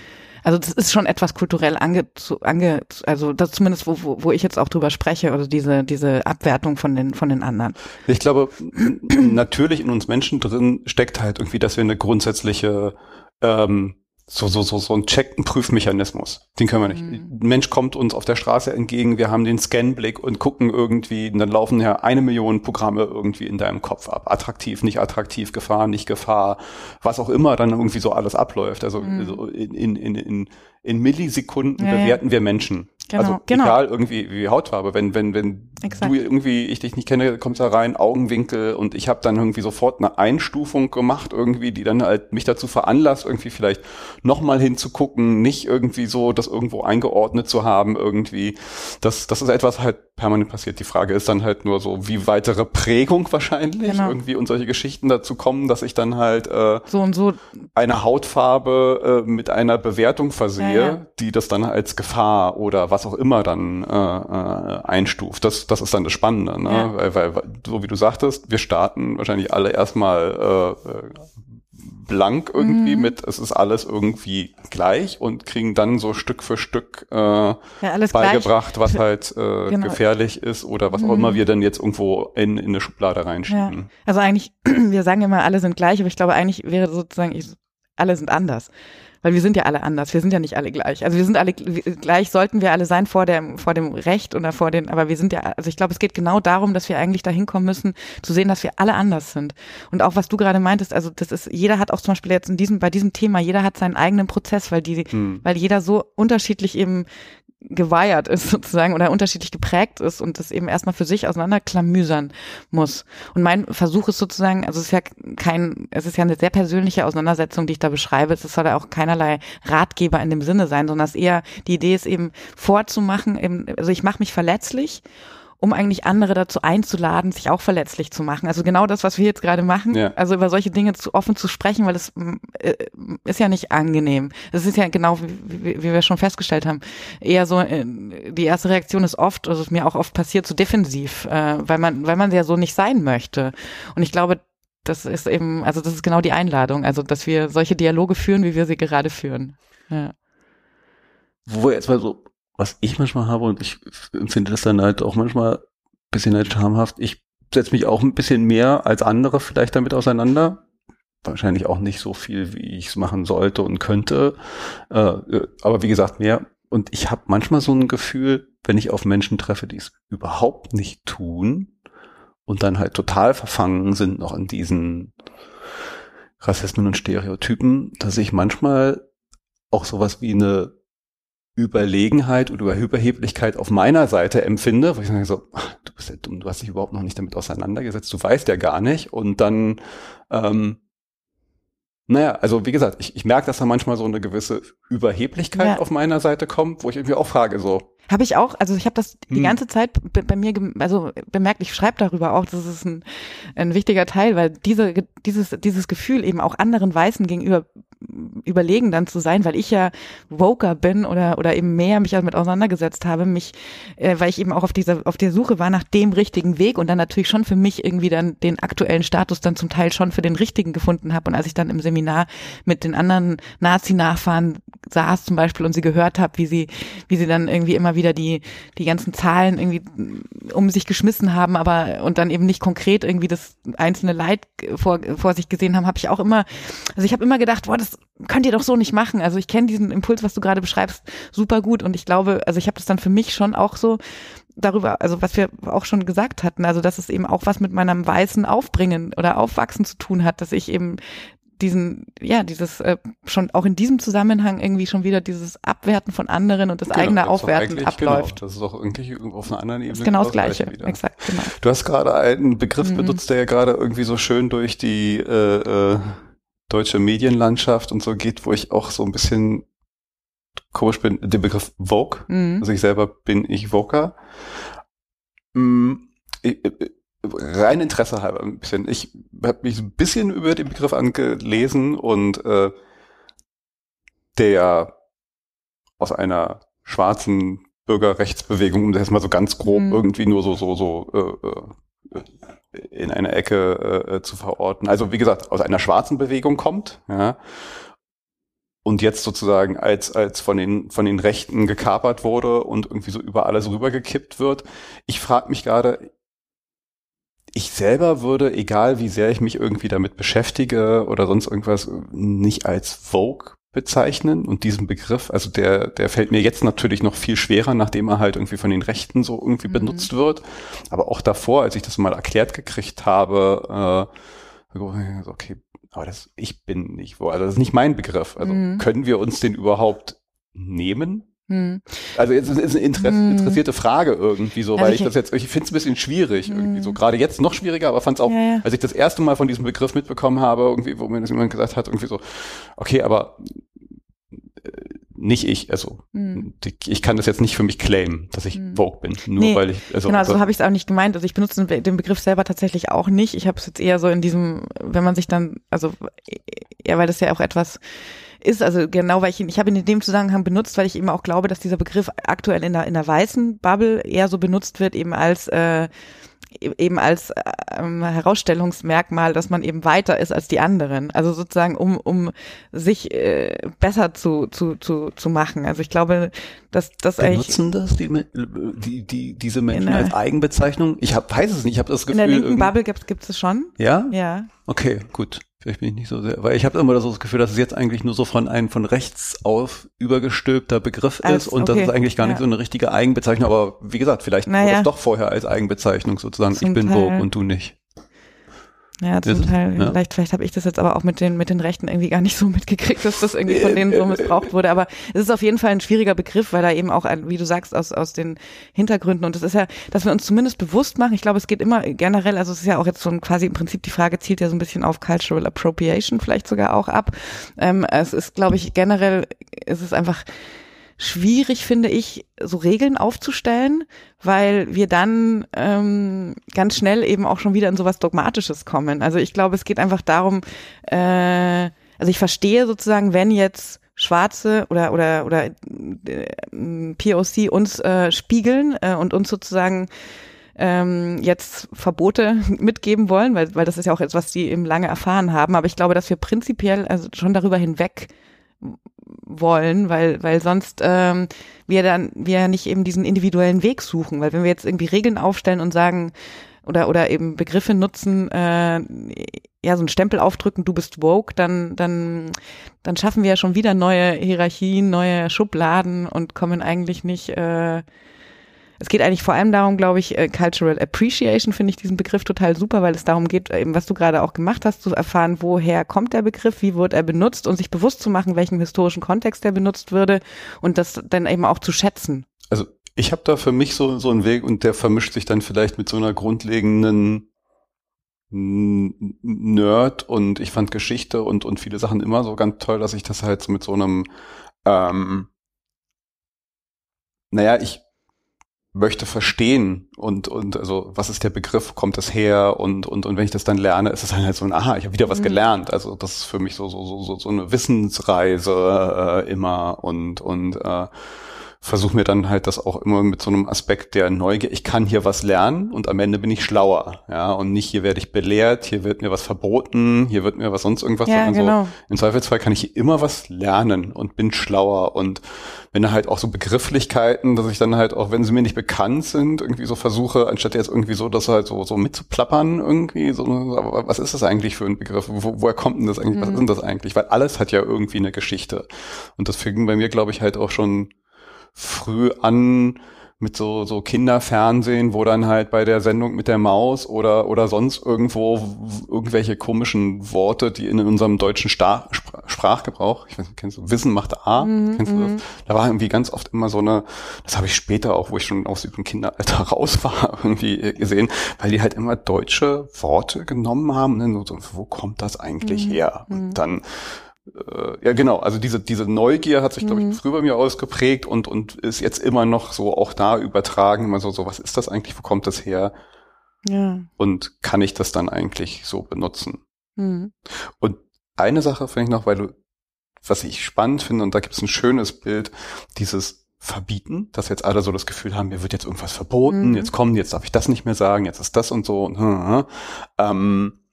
Also das ist schon etwas kulturell ange, ange also das zumindest wo, wo, wo ich jetzt auch drüber spreche, oder diese diese Abwertung von den von den anderen. Ich glaube, natürlich in uns Menschen drin steckt halt irgendwie, dass wir eine grundsätzliche ähm, so, so, so, so ein Check, ein Prüfmechanismus. Den können wir nicht. Mhm. Ein Mensch kommt uns auf der Straße entgegen, wir haben den Scanblick und gucken irgendwie, und dann laufen ja eine Million Programme irgendwie in deinem Kopf ab. Attraktiv, nicht attraktiv, Gefahr, nicht Gefahr, was auch immer dann irgendwie so alles abläuft. Also, mhm. in, in, in, in, in Millisekunden ja, bewerten ja. wir Menschen. Genau, also genau. egal irgendwie wie Hautfarbe. Wenn wenn wenn Exakt. du irgendwie ich dich nicht kenne, kommst da rein Augenwinkel und ich habe dann irgendwie sofort eine Einstufung gemacht irgendwie, die dann halt mich dazu veranlasst irgendwie vielleicht nochmal hinzugucken, nicht irgendwie so das irgendwo eingeordnet zu haben irgendwie. Das das ist etwas halt permanent passiert. Die Frage ist dann halt nur so, wie weitere Prägung wahrscheinlich genau. irgendwie und solche Geschichten dazu kommen, dass ich dann halt äh, so und so eine Hautfarbe äh, mit einer Bewertung versehe, ja, ja. die das dann als Gefahr oder was auch immer dann äh, äh, einstuft. Das, das ist dann das Spannende, ne? Ja. Weil, weil, so wie du sagtest, wir starten wahrscheinlich alle erstmal äh, äh blank irgendwie mhm. mit, es ist alles irgendwie gleich und kriegen dann so Stück für Stück äh, ja, beigebracht, gleich. was halt äh, genau. gefährlich ist oder was mhm. auch immer wir dann jetzt irgendwo in, in eine Schublade reinschieben. Ja. Also eigentlich, wir sagen immer, alle sind gleich, aber ich glaube eigentlich wäre sozusagen, ich, alle sind anders weil wir sind ja alle anders, wir sind ja nicht alle gleich. Also wir sind alle gleich, sollten wir alle sein vor dem, vor dem Recht oder vor den, aber wir sind ja, also ich glaube, es geht genau darum, dass wir eigentlich dahin kommen müssen, zu sehen, dass wir alle anders sind. Und auch was du gerade meintest, also das ist, jeder hat auch zum Beispiel jetzt in diesem, bei diesem Thema, jeder hat seinen eigenen Prozess, weil die, hm. weil jeder so unterschiedlich eben geweiert ist sozusagen oder unterschiedlich geprägt ist und das eben erstmal für sich auseinanderklamüsern muss. Und mein Versuch ist sozusagen, also es ist ja kein, es ist ja eine sehr persönliche Auseinandersetzung, die ich da beschreibe. Es soll ja auch keinerlei Ratgeber in dem Sinne sein, sondern es eher, die Idee ist eben vorzumachen, eben, also ich mache mich verletzlich um eigentlich andere dazu einzuladen, sich auch verletzlich zu machen. Also genau das, was wir jetzt gerade machen. Ja. Also über solche Dinge zu offen zu sprechen, weil das äh, ist ja nicht angenehm. Das ist ja genau, wie, wie, wir schon festgestellt haben, eher so, äh, die erste Reaktion ist oft, also ist mir auch oft passiert, so defensiv, äh, weil man, weil man ja so nicht sein möchte. Und ich glaube, das ist eben, also das ist genau die Einladung, also dass wir solche Dialoge führen, wie wir sie gerade führen. Ja. Wo wir jetzt mal so was ich manchmal habe und ich empfinde das dann halt auch manchmal ein bisschen halt schamhaft. Ich setze mich auch ein bisschen mehr als andere vielleicht damit auseinander. Wahrscheinlich auch nicht so viel, wie ich es machen sollte und könnte. Äh, aber wie gesagt, mehr. Und ich habe manchmal so ein Gefühl, wenn ich auf Menschen treffe, die es überhaupt nicht tun und dann halt total verfangen sind noch in diesen Rassismen und Stereotypen, dass ich manchmal auch sowas wie eine Überlegenheit oder Überheblichkeit auf meiner Seite empfinde, wo ich sage so, ach, du bist ja dumm, du hast dich überhaupt noch nicht damit auseinandergesetzt, du weißt ja gar nicht. Und dann, ähm, naja, also wie gesagt, ich, ich merke, dass da manchmal so eine gewisse Überheblichkeit ja. auf meiner Seite kommt, wo ich irgendwie auch frage, so, habe ich auch, also ich habe das die hm. ganze Zeit bei mir also bemerkt, ich schreibe darüber auch, das ist ein, ein wichtiger Teil, weil diese, dieses, dieses Gefühl eben auch anderen Weißen gegenüber überlegen dann zu sein, weil ich ja woker bin oder oder eben mehr mich damit auseinandergesetzt habe, mich, äh, weil ich eben auch auf dieser auf der Suche war nach dem richtigen Weg und dann natürlich schon für mich irgendwie dann den aktuellen Status dann zum Teil schon für den richtigen gefunden habe und als ich dann im Seminar mit den anderen Nazi-Nachfahren saß zum Beispiel und sie gehört habe, wie sie wie sie dann irgendwie immer wieder die die ganzen Zahlen irgendwie um sich geschmissen haben, aber und dann eben nicht konkret irgendwie das einzelne Leid vor vor sich gesehen haben, habe ich auch immer, also ich habe immer gedacht, boah, das könnt ihr doch so nicht machen. Also ich kenne diesen Impuls, was du gerade beschreibst, super gut und ich glaube, also ich habe das dann für mich schon auch so darüber, also was wir auch schon gesagt hatten, also dass es eben auch was mit meinem weißen Aufbringen oder Aufwachsen zu tun hat, dass ich eben diesen, ja, dieses äh, schon auch in diesem Zusammenhang irgendwie schon wieder dieses Abwerten von anderen und das genau, eigene das Aufwerten genau, abläuft. Genau, das ist auch irgendwie auf einer anderen Ebene. Das ist genau das Gleiche, exakt, genau. Du hast gerade einen Begriff mhm. benutzt, der ja gerade irgendwie so schön durch die äh, äh, deutsche Medienlandschaft und so geht, wo ich auch so ein bisschen komisch bin, den Begriff Vogue. Mhm. Also ich selber bin ich Voker. Mhm. Rein Interesse halber ein bisschen. Ich habe mich ein bisschen über den Begriff angelesen und äh, der aus einer schwarzen Bürgerrechtsbewegung, um das mal so ganz grob mhm. irgendwie nur so so so äh, äh in eine Ecke äh, zu verorten. Also wie gesagt, aus einer schwarzen Bewegung kommt, ja, und jetzt sozusagen als als von den von den Rechten gekapert wurde und irgendwie so über alles rübergekippt wird. Ich frage mich gerade, ich selber würde, egal wie sehr ich mich irgendwie damit beschäftige oder sonst irgendwas, nicht als Vogue bezeichnen und diesen Begriff, also der, der fällt mir jetzt natürlich noch viel schwerer, nachdem er halt irgendwie von den Rechten so irgendwie mhm. benutzt wird. Aber auch davor, als ich das mal erklärt gekriegt habe, äh, okay, aber das, ich bin nicht wo, also das ist nicht mein Begriff. Also mhm. können wir uns den überhaupt nehmen? Hm. Also jetzt ist eine Inter hm. interessierte Frage irgendwie so, also weil ich, ich, das jetzt, ich finde es ein bisschen schwierig hm. irgendwie so. Gerade jetzt noch schwieriger, aber fand es auch, ja, ja. als ich das erste Mal von diesem Begriff mitbekommen habe, irgendwie, wo mir das jemand gesagt hat, irgendwie so, okay, aber äh, nicht ich, also hm. ich kann das jetzt nicht für mich claimen, dass ich hm. Vogue bin, nur nee, weil ich also genau, so habe ich es auch nicht gemeint. Also ich benutze den Begriff selber tatsächlich auch nicht. Ich habe es jetzt eher so in diesem, wenn man sich dann, also ja, weil das ja auch etwas ist, also genau, weil ich ihn, ich habe ihn in dem Zusammenhang benutzt, weil ich eben auch glaube, dass dieser Begriff aktuell in der, in der weißen Bubble eher so benutzt wird, eben als äh, e-, eben als ähm, Herausstellungsmerkmal, dass man eben weiter ist als die anderen. Also sozusagen, um, um sich äh, besser zu, zu, zu, zu machen. Also ich glaube, dass das Benutzen das die, die, die, diese Menschen als Eigenbezeichnung? Ich hab, weiß es nicht, ich habe das Gefühl. In der linken Bubble gibt es schon. Ja? Ja. Okay, gut. Vielleicht bin ich nicht so sehr, weil ich habe immer so das Gefühl, dass es jetzt eigentlich nur so von einem von rechts auf übergestülpter Begriff als, ist und okay. das ist eigentlich gar nicht ja. so eine richtige Eigenbezeichnung, aber wie gesagt, vielleicht naja. war das doch vorher als Eigenbezeichnung sozusagen, Zum ich bin. Vogue und du nicht. Ja, zum das Teil. ja. Vielleicht, vielleicht habe ich das jetzt aber auch mit den, mit den Rechten irgendwie gar nicht so mitgekriegt, dass das irgendwie von denen so missbraucht wurde. Aber es ist auf jeden Fall ein schwieriger Begriff, weil da eben auch, wie du sagst, aus, aus den Hintergründen. Und das ist ja, dass wir uns zumindest bewusst machen. Ich glaube, es geht immer generell, also es ist ja auch jetzt so ein, quasi im Prinzip die Frage zielt ja so ein bisschen auf Cultural Appropriation vielleicht sogar auch ab. Ähm, es ist, glaube ich, generell, es ist einfach, schwierig, finde ich, so Regeln aufzustellen, weil wir dann ähm, ganz schnell eben auch schon wieder in sowas Dogmatisches kommen. Also ich glaube, es geht einfach darum, äh, also ich verstehe sozusagen, wenn jetzt Schwarze oder oder oder äh, POC uns äh, spiegeln äh, und uns sozusagen ähm, jetzt Verbote mitgeben wollen, weil, weil das ist ja auch etwas, was die eben lange erfahren haben. Aber ich glaube, dass wir prinzipiell also schon darüber hinweg wollen, weil, weil sonst ähm, wir dann wir nicht eben diesen individuellen Weg suchen, weil wenn wir jetzt irgendwie Regeln aufstellen und sagen oder oder eben Begriffe nutzen, äh, ja so einen Stempel aufdrücken, du bist woke, dann dann dann schaffen wir ja schon wieder neue Hierarchien, neue Schubladen und kommen eigentlich nicht äh, es geht eigentlich vor allem darum, glaube ich, äh, Cultural Appreciation finde ich diesen Begriff total super, weil es darum geht, eben was du gerade auch gemacht hast, zu erfahren, woher kommt der Begriff, wie wird er benutzt und sich bewusst zu machen, welchen historischen Kontext er benutzt würde und das dann eben auch zu schätzen. Also ich habe da für mich so, so einen Weg und der vermischt sich dann vielleicht mit so einer grundlegenden Nerd und ich fand Geschichte und, und viele Sachen immer so ganz toll, dass ich das halt so mit so einem, ähm, naja, ich möchte verstehen und und also was ist der Begriff, kommt das her und und und wenn ich das dann lerne, ist es dann halt so ein aha, ich habe wieder was mhm. gelernt. Also das ist für mich so so so so eine Wissensreise äh, immer und und äh, versuche mir dann halt das auch immer mit so einem Aspekt der Neugier. Ich kann hier was lernen und am Ende bin ich schlauer, ja, und nicht hier werde ich belehrt, hier wird mir was verboten, hier wird mir was sonst irgendwas. Ja, genau. so, Im Zweifelsfall kann ich immer was lernen und bin schlauer und wenn halt auch so Begrifflichkeiten, dass ich dann halt auch, wenn sie mir nicht bekannt sind, irgendwie so versuche, anstatt jetzt irgendwie so, das halt so so mitzuplappern irgendwie, so, was ist das eigentlich für ein Begriff? Wo, woher kommt denn das eigentlich? Mhm. Was ist denn das eigentlich? Weil alles hat ja irgendwie eine Geschichte und das fing bei mir, glaube ich, halt auch schon früh an mit so, so Kinderfernsehen, wo dann halt bei der Sendung mit der Maus oder, oder sonst irgendwo irgendwelche komischen Worte, die in unserem deutschen Star Sprachgebrauch, ich weiß nicht, kennst du, Wissen macht A, mm, kennst du das? Mhm. Da war irgendwie ganz oft immer so eine, das habe ich später auch, wo ich schon aus diesem Kinderalter raus war, irgendwie gesehen, weil die halt immer deutsche Worte genommen haben, ne? so, wo kommt das eigentlich mm, her? Und mm. dann ja genau, also diese, diese Neugier hat sich, glaube ich, mhm. früher bei mir ausgeprägt und, und ist jetzt immer noch so auch da übertragen, immer so, so, was ist das eigentlich, wo kommt das her? Ja. Und kann ich das dann eigentlich so benutzen? Mhm. Und eine Sache finde ich noch, weil du, was ich spannend finde, und da gibt es ein schönes Bild, dieses Verbieten, dass jetzt alle so das Gefühl haben, mir wird jetzt irgendwas verboten, mhm. jetzt kommen, jetzt darf ich das nicht mehr sagen, jetzt ist das und so. Und, hm, hm, ähm,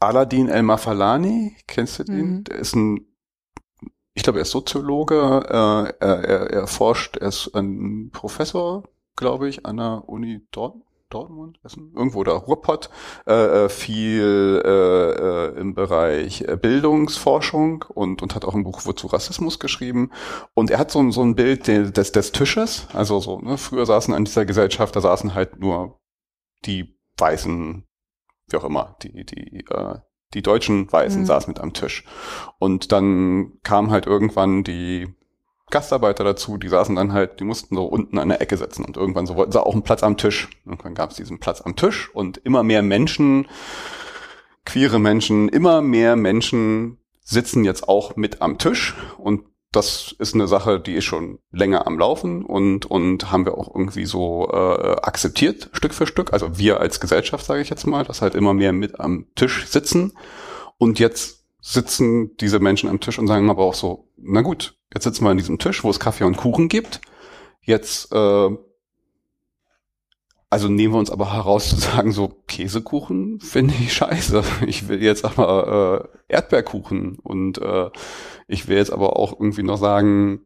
Aladin El Mafalani, kennst du den? Mhm. Der ist ein, ich glaube, er ist Soziologe, äh, er, er, er forscht, er ist ein Professor, glaube ich, an der Uni dort. Dortmund, Essen, irgendwo da, Ruhrpott, äh, äh viel äh, äh, im Bereich äh, Bildungsforschung und, und hat auch ein Buch wozu Rassismus geschrieben. Und er hat so, so ein Bild des, des Tisches, also so, ne, früher saßen an dieser Gesellschaft, da saßen halt nur die weißen, wie auch immer, die, die, äh, die deutschen Weißen mhm. saßen mit am Tisch. Und dann kam halt irgendwann die Gastarbeiter dazu, die saßen dann halt, die mussten so unten an der Ecke sitzen und irgendwann so wollten sie auch einen Platz am Tisch. Irgendwann gab es diesen Platz am Tisch und immer mehr Menschen, queere Menschen, immer mehr Menschen sitzen jetzt auch mit am Tisch und das ist eine Sache, die ist schon länger am Laufen und und haben wir auch irgendwie so äh, akzeptiert Stück für Stück. Also wir als Gesellschaft sage ich jetzt mal, dass halt immer mehr mit am Tisch sitzen und jetzt sitzen diese Menschen am Tisch und sagen aber auch so, na gut, jetzt sitzen wir an diesem Tisch, wo es Kaffee und Kuchen gibt. Jetzt, äh, also nehmen wir uns aber heraus zu sagen, so Käsekuchen finde ich scheiße. Ich will jetzt aber äh, Erdbeerkuchen und äh, ich will jetzt aber auch irgendwie noch sagen,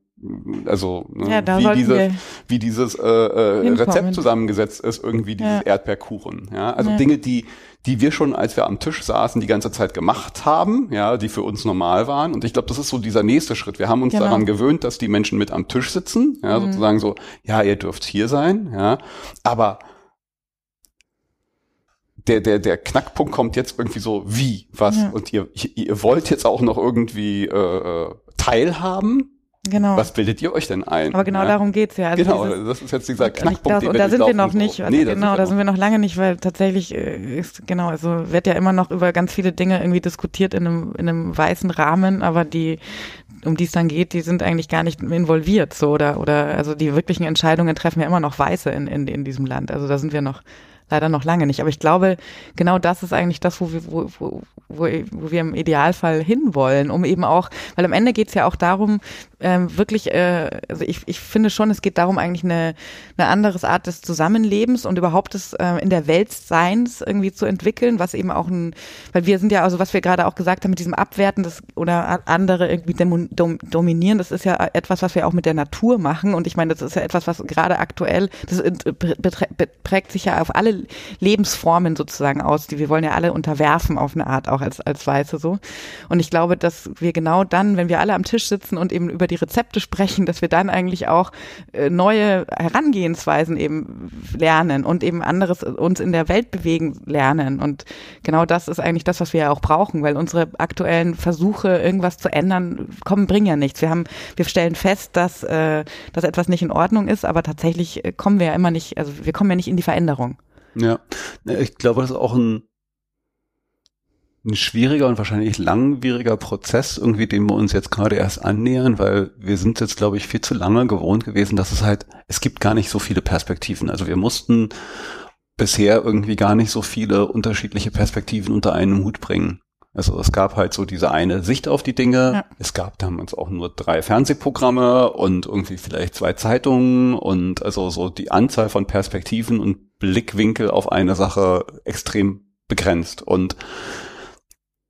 also ne, ja, wie, diese, wie dieses äh, äh, Rezept zusammengesetzt ist, irgendwie dieses ja. Erdbeerkuchen. Ja, also ja. Dinge, die die wir schon, als wir am Tisch saßen, die ganze Zeit gemacht haben, ja, die für uns normal waren. Und ich glaube, das ist so dieser nächste Schritt. Wir haben uns genau. daran gewöhnt, dass die Menschen mit am Tisch sitzen, ja, mhm. sozusagen so, ja, ihr dürft hier sein, ja, aber der, der, der Knackpunkt kommt jetzt irgendwie so, wie, was, ja. und ihr, ihr wollt jetzt auch noch irgendwie äh, teilhaben, Genau. Was bildet ihr euch denn ein? Aber genau ja? darum geht's ja. Also genau, dieses, das ist jetzt dieser Knackpunkt. Das, und da sind wir noch nicht. Also nee, genau, da sind wir noch lange nicht, weil tatsächlich äh, ist, genau, also wird ja immer noch über ganz viele Dinge irgendwie diskutiert in einem, in einem weißen Rahmen, aber die, um die es dann geht, die sind eigentlich gar nicht involviert, so, oder, oder, also die wirklichen Entscheidungen treffen ja immer noch Weiße in, in, in diesem Land. Also da sind wir noch, leider noch lange nicht. Aber ich glaube, genau das ist eigentlich das, wo wir, wo, wo, wo, wir im Idealfall hinwollen, um eben auch, weil am Ende geht es ja auch darum, ähm, wirklich, äh, also ich, ich finde schon, es geht darum, eigentlich eine, eine andere Art des Zusammenlebens und überhaupt des äh, in der Welt Seins irgendwie zu entwickeln, was eben auch ein, weil wir sind ja, also was wir gerade auch gesagt haben, mit diesem Abwerten das, oder andere irgendwie dom, dominieren, das ist ja etwas, was wir auch mit der Natur machen und ich meine, das ist ja etwas, was gerade aktuell, das prägt sich ja auf alle Lebensformen sozusagen aus, die wir wollen ja alle unterwerfen auf eine Art, auch als, als Weiße so. Und ich glaube, dass wir genau dann, wenn wir alle am Tisch sitzen und eben über die Rezepte sprechen, dass wir dann eigentlich auch äh, neue Herangehensweisen eben lernen und eben anderes uns in der Welt bewegen lernen. Und genau das ist eigentlich das, was wir ja auch brauchen, weil unsere aktuellen Versuche, irgendwas zu ändern, kommen, bringen ja nichts. Wir haben, wir stellen fest, dass, äh, dass etwas nicht in Ordnung ist, aber tatsächlich äh, kommen wir ja immer nicht, also wir kommen ja nicht in die Veränderung. Ja, ich glaube, das ist auch ein, ein schwieriger und wahrscheinlich langwieriger Prozess, irgendwie, dem wir uns jetzt gerade erst annähern, weil wir sind jetzt, glaube ich, viel zu lange gewohnt gewesen, dass es halt, es gibt gar nicht so viele Perspektiven. Also wir mussten bisher irgendwie gar nicht so viele unterschiedliche Perspektiven unter einen Hut bringen. Also es gab halt so diese eine Sicht auf die Dinge. Ja. Es gab damals auch nur drei Fernsehprogramme und irgendwie vielleicht zwei Zeitungen und also so die Anzahl von Perspektiven und Blickwinkel auf eine Sache extrem begrenzt. Und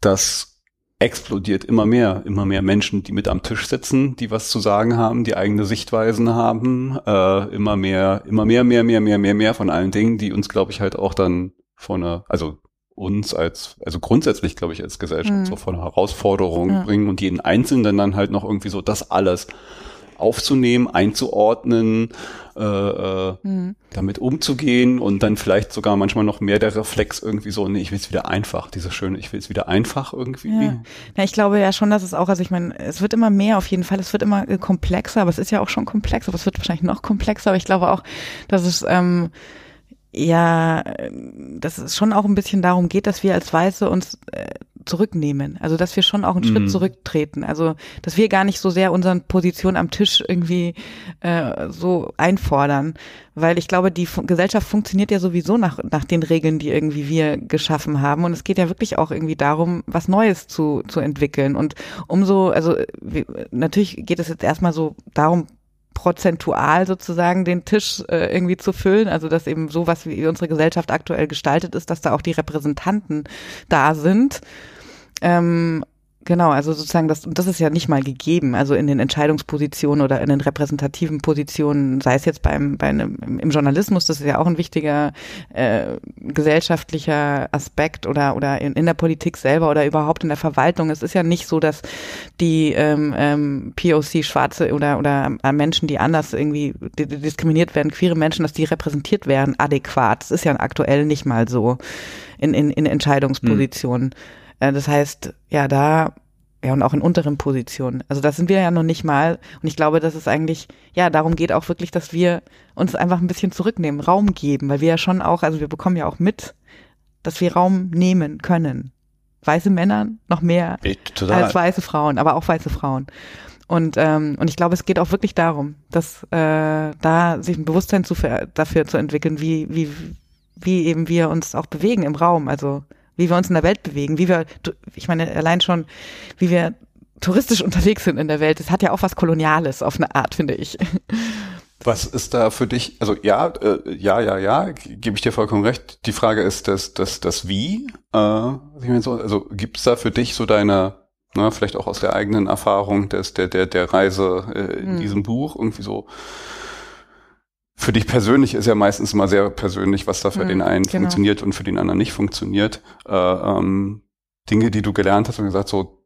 das explodiert immer mehr, immer mehr Menschen, die mit am Tisch sitzen, die was zu sagen haben, die eigene Sichtweisen haben, äh, immer mehr, immer mehr, mehr, mehr, mehr, mehr, mehr von allen Dingen, die uns, glaube ich, halt auch dann vorne, also uns als, also grundsätzlich, glaube ich, als Gesellschaft mhm. so vor eine Herausforderung ja. bringen und jeden Einzelnen dann halt noch irgendwie so das alles aufzunehmen, einzuordnen, äh, äh, mhm. damit umzugehen und dann vielleicht sogar manchmal noch mehr der Reflex irgendwie so, nee, ich will es wieder einfach, diese schöne, ich will es wieder einfach irgendwie. Ja. ja. ich glaube ja schon, dass es auch, also ich meine, es wird immer mehr auf jeden Fall, es wird immer komplexer, aber es ist ja auch schon komplex, aber es wird wahrscheinlich noch komplexer, aber ich glaube auch, dass es ähm, ja, dass es schon auch ein bisschen darum geht, dass wir als Weiße uns äh, zurücknehmen. Also dass wir schon auch einen mhm. Schritt zurücktreten. Also dass wir gar nicht so sehr unseren Position am Tisch irgendwie äh, so einfordern. Weil ich glaube, die Fu Gesellschaft funktioniert ja sowieso nach, nach den Regeln, die irgendwie wir geschaffen haben. Und es geht ja wirklich auch irgendwie darum, was Neues zu, zu entwickeln. Und umso, also wie, natürlich geht es jetzt erstmal so darum, prozentual sozusagen den Tisch äh, irgendwie zu füllen. Also dass eben so, was wie unsere Gesellschaft aktuell gestaltet ist, dass da auch die Repräsentanten da sind. Ähm, Genau, also sozusagen das, und das ist ja nicht mal gegeben, also in den Entscheidungspositionen oder in den repräsentativen Positionen, sei es jetzt beim, bei einem, im Journalismus, das ist ja auch ein wichtiger äh, gesellschaftlicher Aspekt oder, oder in, in der Politik selber oder überhaupt in der Verwaltung. Es ist ja nicht so, dass die ähm, ähm, POC Schwarze oder, oder äh, Menschen, die anders irgendwie diskriminiert werden, queere Menschen, dass die repräsentiert werden, adäquat. Das ist ja aktuell nicht mal so in, in, in Entscheidungspositionen. Hm. Äh, das heißt, ja, da, ja, und auch in unteren Positionen. Also das sind wir ja noch nicht mal. Und ich glaube, dass es eigentlich, ja, darum geht auch wirklich, dass wir uns einfach ein bisschen zurücknehmen, Raum geben, weil wir ja schon auch, also wir bekommen ja auch mit, dass wir Raum nehmen können. Weiße Männer noch mehr als weiße Frauen, aber auch weiße Frauen. Und, ähm, und ich glaube, es geht auch wirklich darum, dass äh, da sich ein Bewusstsein zu, dafür zu entwickeln, wie, wie, wie eben wir uns auch bewegen im Raum. Also wie wir uns in der Welt bewegen, wie wir, ich meine, allein schon, wie wir touristisch unterwegs sind in der Welt, das hat ja auch was Koloniales auf eine Art, finde ich. Was ist da für dich, also ja, äh, ja, ja, ja, gebe ich dir vollkommen recht. Die Frage ist das, das, das Wie. Äh, also gibt es da für dich so deine, na, vielleicht auch aus der eigenen Erfahrung des, der, der, der Reise äh, in hm. diesem Buch, irgendwie so für dich persönlich ist ja meistens mal sehr persönlich, was da für mhm, den einen genau. funktioniert und für den anderen nicht funktioniert. Äh, ähm, Dinge, die du gelernt hast und gesagt, so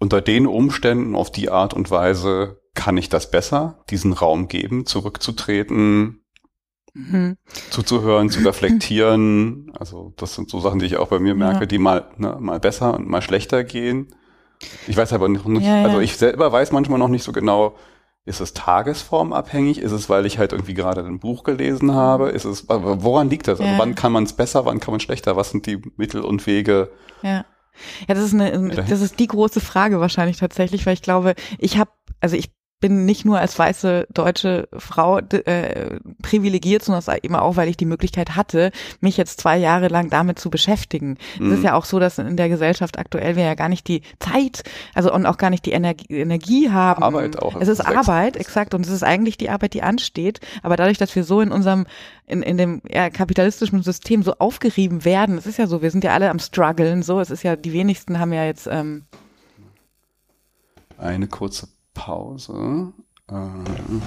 unter den Umständen auf die Art und Weise kann ich das besser, diesen Raum geben, zurückzutreten, mhm. zuzuhören, zu reflektieren. Also das sind so Sachen, die ich auch bei mir merke, ja. die mal, ne, mal besser und mal schlechter gehen. Ich weiß aber nicht, ja, ja. also ich selber weiß manchmal noch nicht so genau, ist es tagesformabhängig? Ist es, weil ich halt irgendwie gerade ein Buch gelesen habe? Ist es, woran liegt das? Also ja. wann kann man es besser, wann kann man schlechter? Was sind die Mittel und Wege? Ja. Ja, das ist eine, das ist die große Frage wahrscheinlich tatsächlich, weil ich glaube, ich habe, also ich bin nicht nur als weiße deutsche Frau äh, privilegiert, sondern eben auch, weil ich die Möglichkeit hatte, mich jetzt zwei Jahre lang damit zu beschäftigen. Mhm. Es ist mhm. ja auch so, dass in der Gesellschaft aktuell wir ja gar nicht die Zeit, also und auch gar nicht die Energie, Energie haben. Arbeit auch. Es ist Arbeit, exakt, und es ist eigentlich die Arbeit, die ansteht. Aber dadurch, dass wir so in unserem in, in dem ja, kapitalistischen System so aufgerieben werden, es ist ja so, wir sind ja alle am struggeln, so, es ist ja, die wenigsten haben ja jetzt ähm, eine kurze Pause. Äh,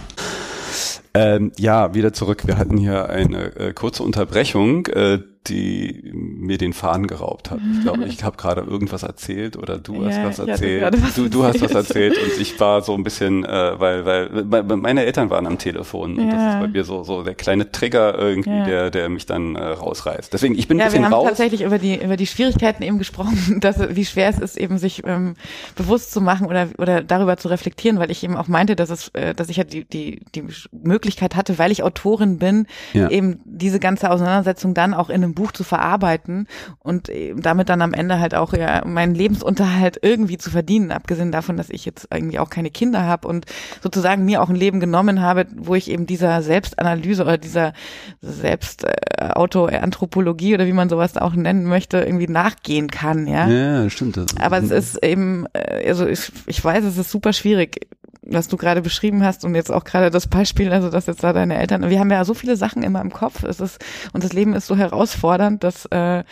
ähm, ja, wieder zurück. Wir hatten hier eine äh, kurze Unterbrechung. Äh, die mir den Faden geraubt hat. Ich glaube, ich habe gerade irgendwas erzählt oder du hast was erzählt. Was du, du hast was erzählt und ich war so ein bisschen, äh, weil, weil meine Eltern waren am Telefon und ja. das ist bei mir so, so der kleine Trigger irgendwie, ja. der, der mich dann äh, rausreißt. Deswegen, ich bin ein bisschen raus. Wir haben tatsächlich über die, über die Schwierigkeiten eben gesprochen, dass, wie schwer es ist, eben sich ähm, bewusst zu machen oder, oder darüber zu reflektieren, weil ich eben auch meinte, dass es, äh, dass ich ja die, die, die Möglichkeit hatte, weil ich Autorin bin, eben diese ganze Auseinandersetzung dann auch in einem Buch zu verarbeiten und damit dann am Ende halt auch ja meinen Lebensunterhalt irgendwie zu verdienen, abgesehen davon, dass ich jetzt irgendwie auch keine Kinder habe und sozusagen mir auch ein Leben genommen habe, wo ich eben dieser Selbstanalyse oder dieser Selbstautoanthropologie äh, oder wie man sowas auch nennen möchte, irgendwie nachgehen kann, ja. Ja, stimmt. Das. Aber es ist eben, äh, also ich, ich weiß, es ist super schwierig was du gerade beschrieben hast und jetzt auch gerade das Beispiel, also dass jetzt da deine Eltern, wir haben ja so viele Sachen immer im Kopf, es ist und das Leben ist so herausfordernd, dass äh,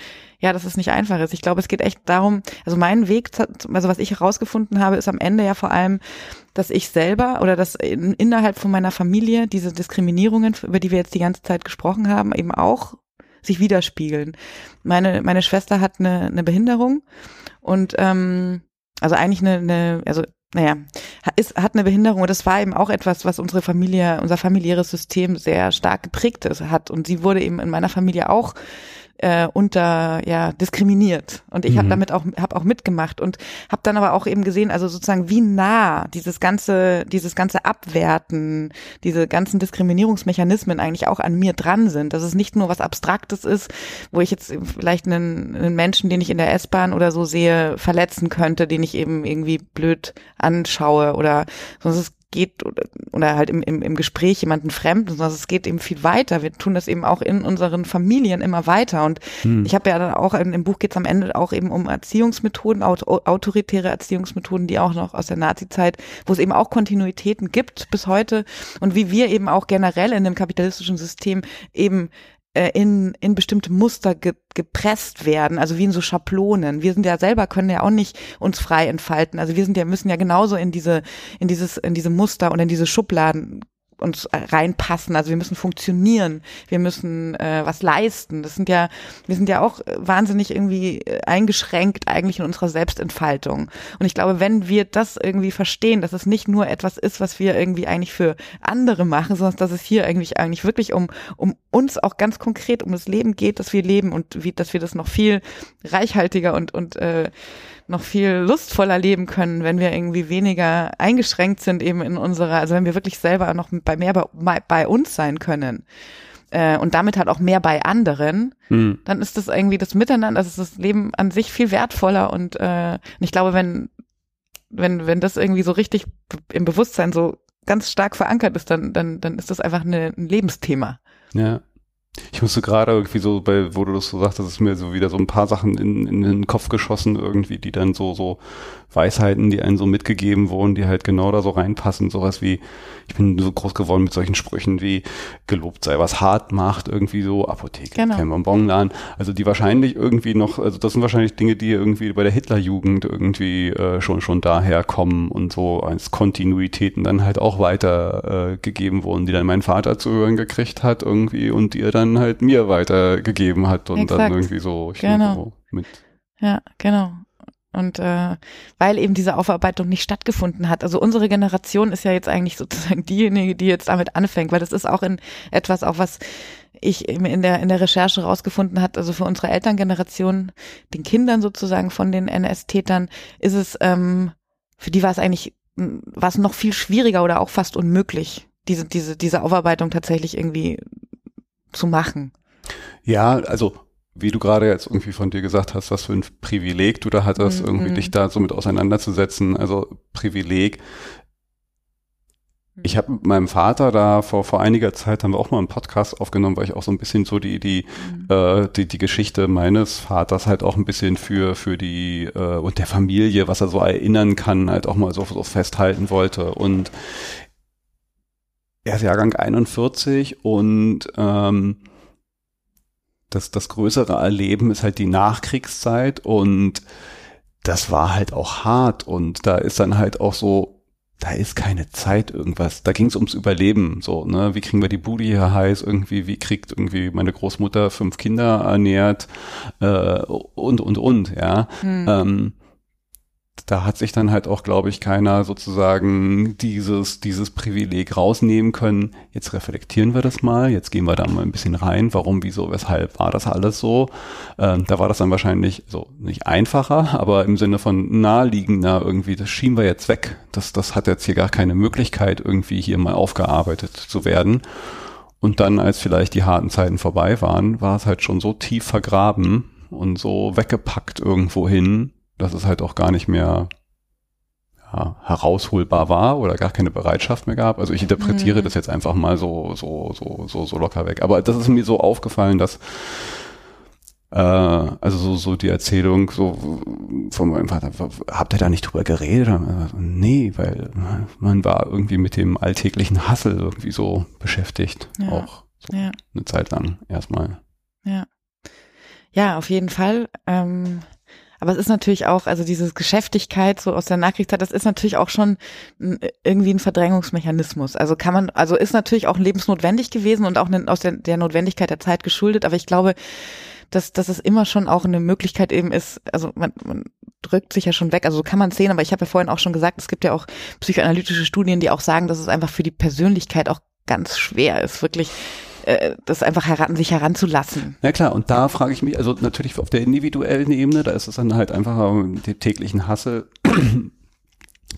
ja, dass es nicht einfach ist. Ich glaube, es geht echt darum, also mein Weg, also was ich herausgefunden habe, ist am Ende ja vor allem, dass ich selber oder dass in, innerhalb von meiner Familie diese Diskriminierungen, über die wir jetzt die ganze Zeit gesprochen haben, eben auch sich widerspiegeln. Meine meine Schwester hat eine, eine Behinderung und ähm, also eigentlich eine, eine also naja, ist, hat eine Behinderung und das war eben auch etwas, was unsere Familie, unser familiäres System sehr stark geprägt ist, hat. Und sie wurde eben in meiner Familie auch äh, unter ja diskriminiert und ich mhm. habe damit auch habe auch mitgemacht und habe dann aber auch eben gesehen also sozusagen wie nah dieses ganze dieses ganze Abwerten diese ganzen Diskriminierungsmechanismen eigentlich auch an mir dran sind dass es nicht nur was Abstraktes ist wo ich jetzt vielleicht einen, einen Menschen den ich in der S-Bahn oder so sehe verletzen könnte den ich eben irgendwie blöd anschaue oder sonst ist geht oder, oder halt im, im, im Gespräch jemanden Fremden, sondern es geht eben viel weiter. Wir tun das eben auch in unseren Familien immer weiter. Und hm. ich habe ja dann auch, im Buch geht es am Ende auch eben um Erziehungsmethoden, autoritäre Erziehungsmethoden, die auch noch aus der Nazizeit, wo es eben auch Kontinuitäten gibt bis heute und wie wir eben auch generell in dem kapitalistischen System eben in, in bestimmte Muster ge, gepresst werden, also wie in so Schablonen. Wir sind ja selber, können ja auch nicht uns frei entfalten. Also wir sind ja, müssen ja genauso in diese, in dieses, in diese Muster und in diese Schubladen uns reinpassen. Also wir müssen funktionieren, wir müssen äh, was leisten. Das sind ja, wir sind ja auch wahnsinnig irgendwie äh, eingeschränkt eigentlich in unserer Selbstentfaltung. Und ich glaube, wenn wir das irgendwie verstehen, dass es nicht nur etwas ist, was wir irgendwie eigentlich für andere machen, sondern dass es hier eigentlich eigentlich wirklich um um uns auch ganz konkret um das Leben geht, dass wir leben und wie, dass wir das noch viel reichhaltiger und und äh, noch viel lustvoller leben können, wenn wir irgendwie weniger eingeschränkt sind eben in unserer, also wenn wir wirklich selber noch bei mehr bei, bei uns sein können äh, und damit halt auch mehr bei anderen, hm. dann ist das irgendwie das Miteinander, also ist das Leben an sich viel wertvoller und, äh, und ich glaube, wenn wenn wenn das irgendwie so richtig im Bewusstsein so ganz stark verankert ist, dann dann dann ist das einfach eine, ein Lebensthema. Ja. Ich musste gerade irgendwie so, bei, wo du das so sagst, das ist mir so wieder so ein paar Sachen in, in den Kopf geschossen irgendwie, die dann so, so Weisheiten, die einen so mitgegeben wurden, die halt genau da so reinpassen. Sowas wie, ich bin so groß geworden mit solchen Sprüchen wie, gelobt sei, was hart macht, irgendwie so, Apotheke, genau. kein Bonbonladen. Also die wahrscheinlich irgendwie noch, also das sind wahrscheinlich Dinge, die irgendwie bei der Hitlerjugend irgendwie äh, schon, schon daher kommen und so als Kontinuitäten dann halt auch weiter äh, gegeben wurden, die dann mein Vater zu hören gekriegt hat irgendwie und die er dann halt mir weitergegeben hat und Exakt. dann irgendwie so, ich genau. so mit. Ja, genau. Und äh, weil eben diese Aufarbeitung nicht stattgefunden hat. Also unsere Generation ist ja jetzt eigentlich sozusagen diejenige, die jetzt damit anfängt, weil das ist auch in etwas, auch was ich in der in der Recherche rausgefunden hat. Also für unsere Elterngeneration, den Kindern sozusagen von den NS-Tätern, ist es ähm, für die war es eigentlich war es noch viel schwieriger oder auch fast unmöglich, diese diese diese Aufarbeitung tatsächlich irgendwie zu machen. Ja, also wie du gerade jetzt irgendwie von dir gesagt hast, was für ein Privileg du da hattest, mhm. irgendwie dich da so mit auseinanderzusetzen. Also Privileg. Ich habe mit meinem Vater da vor vor einiger Zeit haben wir auch mal einen Podcast aufgenommen, weil ich auch so ein bisschen so die die mhm. äh, die, die Geschichte meines Vaters halt auch ein bisschen für für die äh, und der Familie, was er so erinnern kann, halt auch mal so, so festhalten wollte und er ist Jahrgang 41 und ähm, das, das größere Erleben ist halt die Nachkriegszeit und das war halt auch hart und da ist dann halt auch so, da ist keine Zeit irgendwas. Da ging es ums Überleben, so, ne? Wie kriegen wir die Bude hier heiß irgendwie? Wie kriegt irgendwie meine Großmutter fünf Kinder ernährt äh, und und und, ja. Hm. Ähm, da hat sich dann halt auch, glaube ich, keiner sozusagen dieses, dieses Privileg rausnehmen können. Jetzt reflektieren wir das mal, jetzt gehen wir da mal ein bisschen rein. Warum, wieso, weshalb war das alles so? Ähm, da war das dann wahrscheinlich so nicht einfacher, aber im Sinne von naheliegender irgendwie, das schieben wir jetzt weg. Das, das hat jetzt hier gar keine Möglichkeit, irgendwie hier mal aufgearbeitet zu werden. Und dann, als vielleicht die harten Zeiten vorbei waren, war es halt schon so tief vergraben und so weggepackt irgendwo hin, dass es halt auch gar nicht mehr ja, herausholbar war oder gar keine Bereitschaft mehr gab. Also ich interpretiere mhm. das jetzt einfach mal so, so, so, so, so locker weg. Aber das ist mir so aufgefallen, dass äh, also so, so die Erzählung so von meinem Vater, habt ihr da nicht drüber geredet? Nee, weil man war irgendwie mit dem alltäglichen Hassel irgendwie so beschäftigt. Ja. Auch so ja. eine Zeit lang erstmal. Ja. Ja, auf jeden Fall. Ähm aber es ist natürlich auch, also diese Geschäftigkeit so aus der Nachkriegszeit, das ist natürlich auch schon irgendwie ein Verdrängungsmechanismus. Also kann man, also ist natürlich auch lebensnotwendig gewesen und auch aus der, der Notwendigkeit der Zeit geschuldet. Aber ich glaube, dass, dass es immer schon auch eine Möglichkeit eben ist, also man, man drückt sich ja schon weg, also so kann man sehen, aber ich habe ja vorhin auch schon gesagt, es gibt ja auch psychoanalytische Studien, die auch sagen, dass es einfach für die Persönlichkeit auch ganz schwer ist, wirklich äh, das einfach heran, sich heranzulassen. Ja klar, und da frage ich mich, also natürlich auf der individuellen Ebene, da ist es dann halt einfach den täglichen Hassel.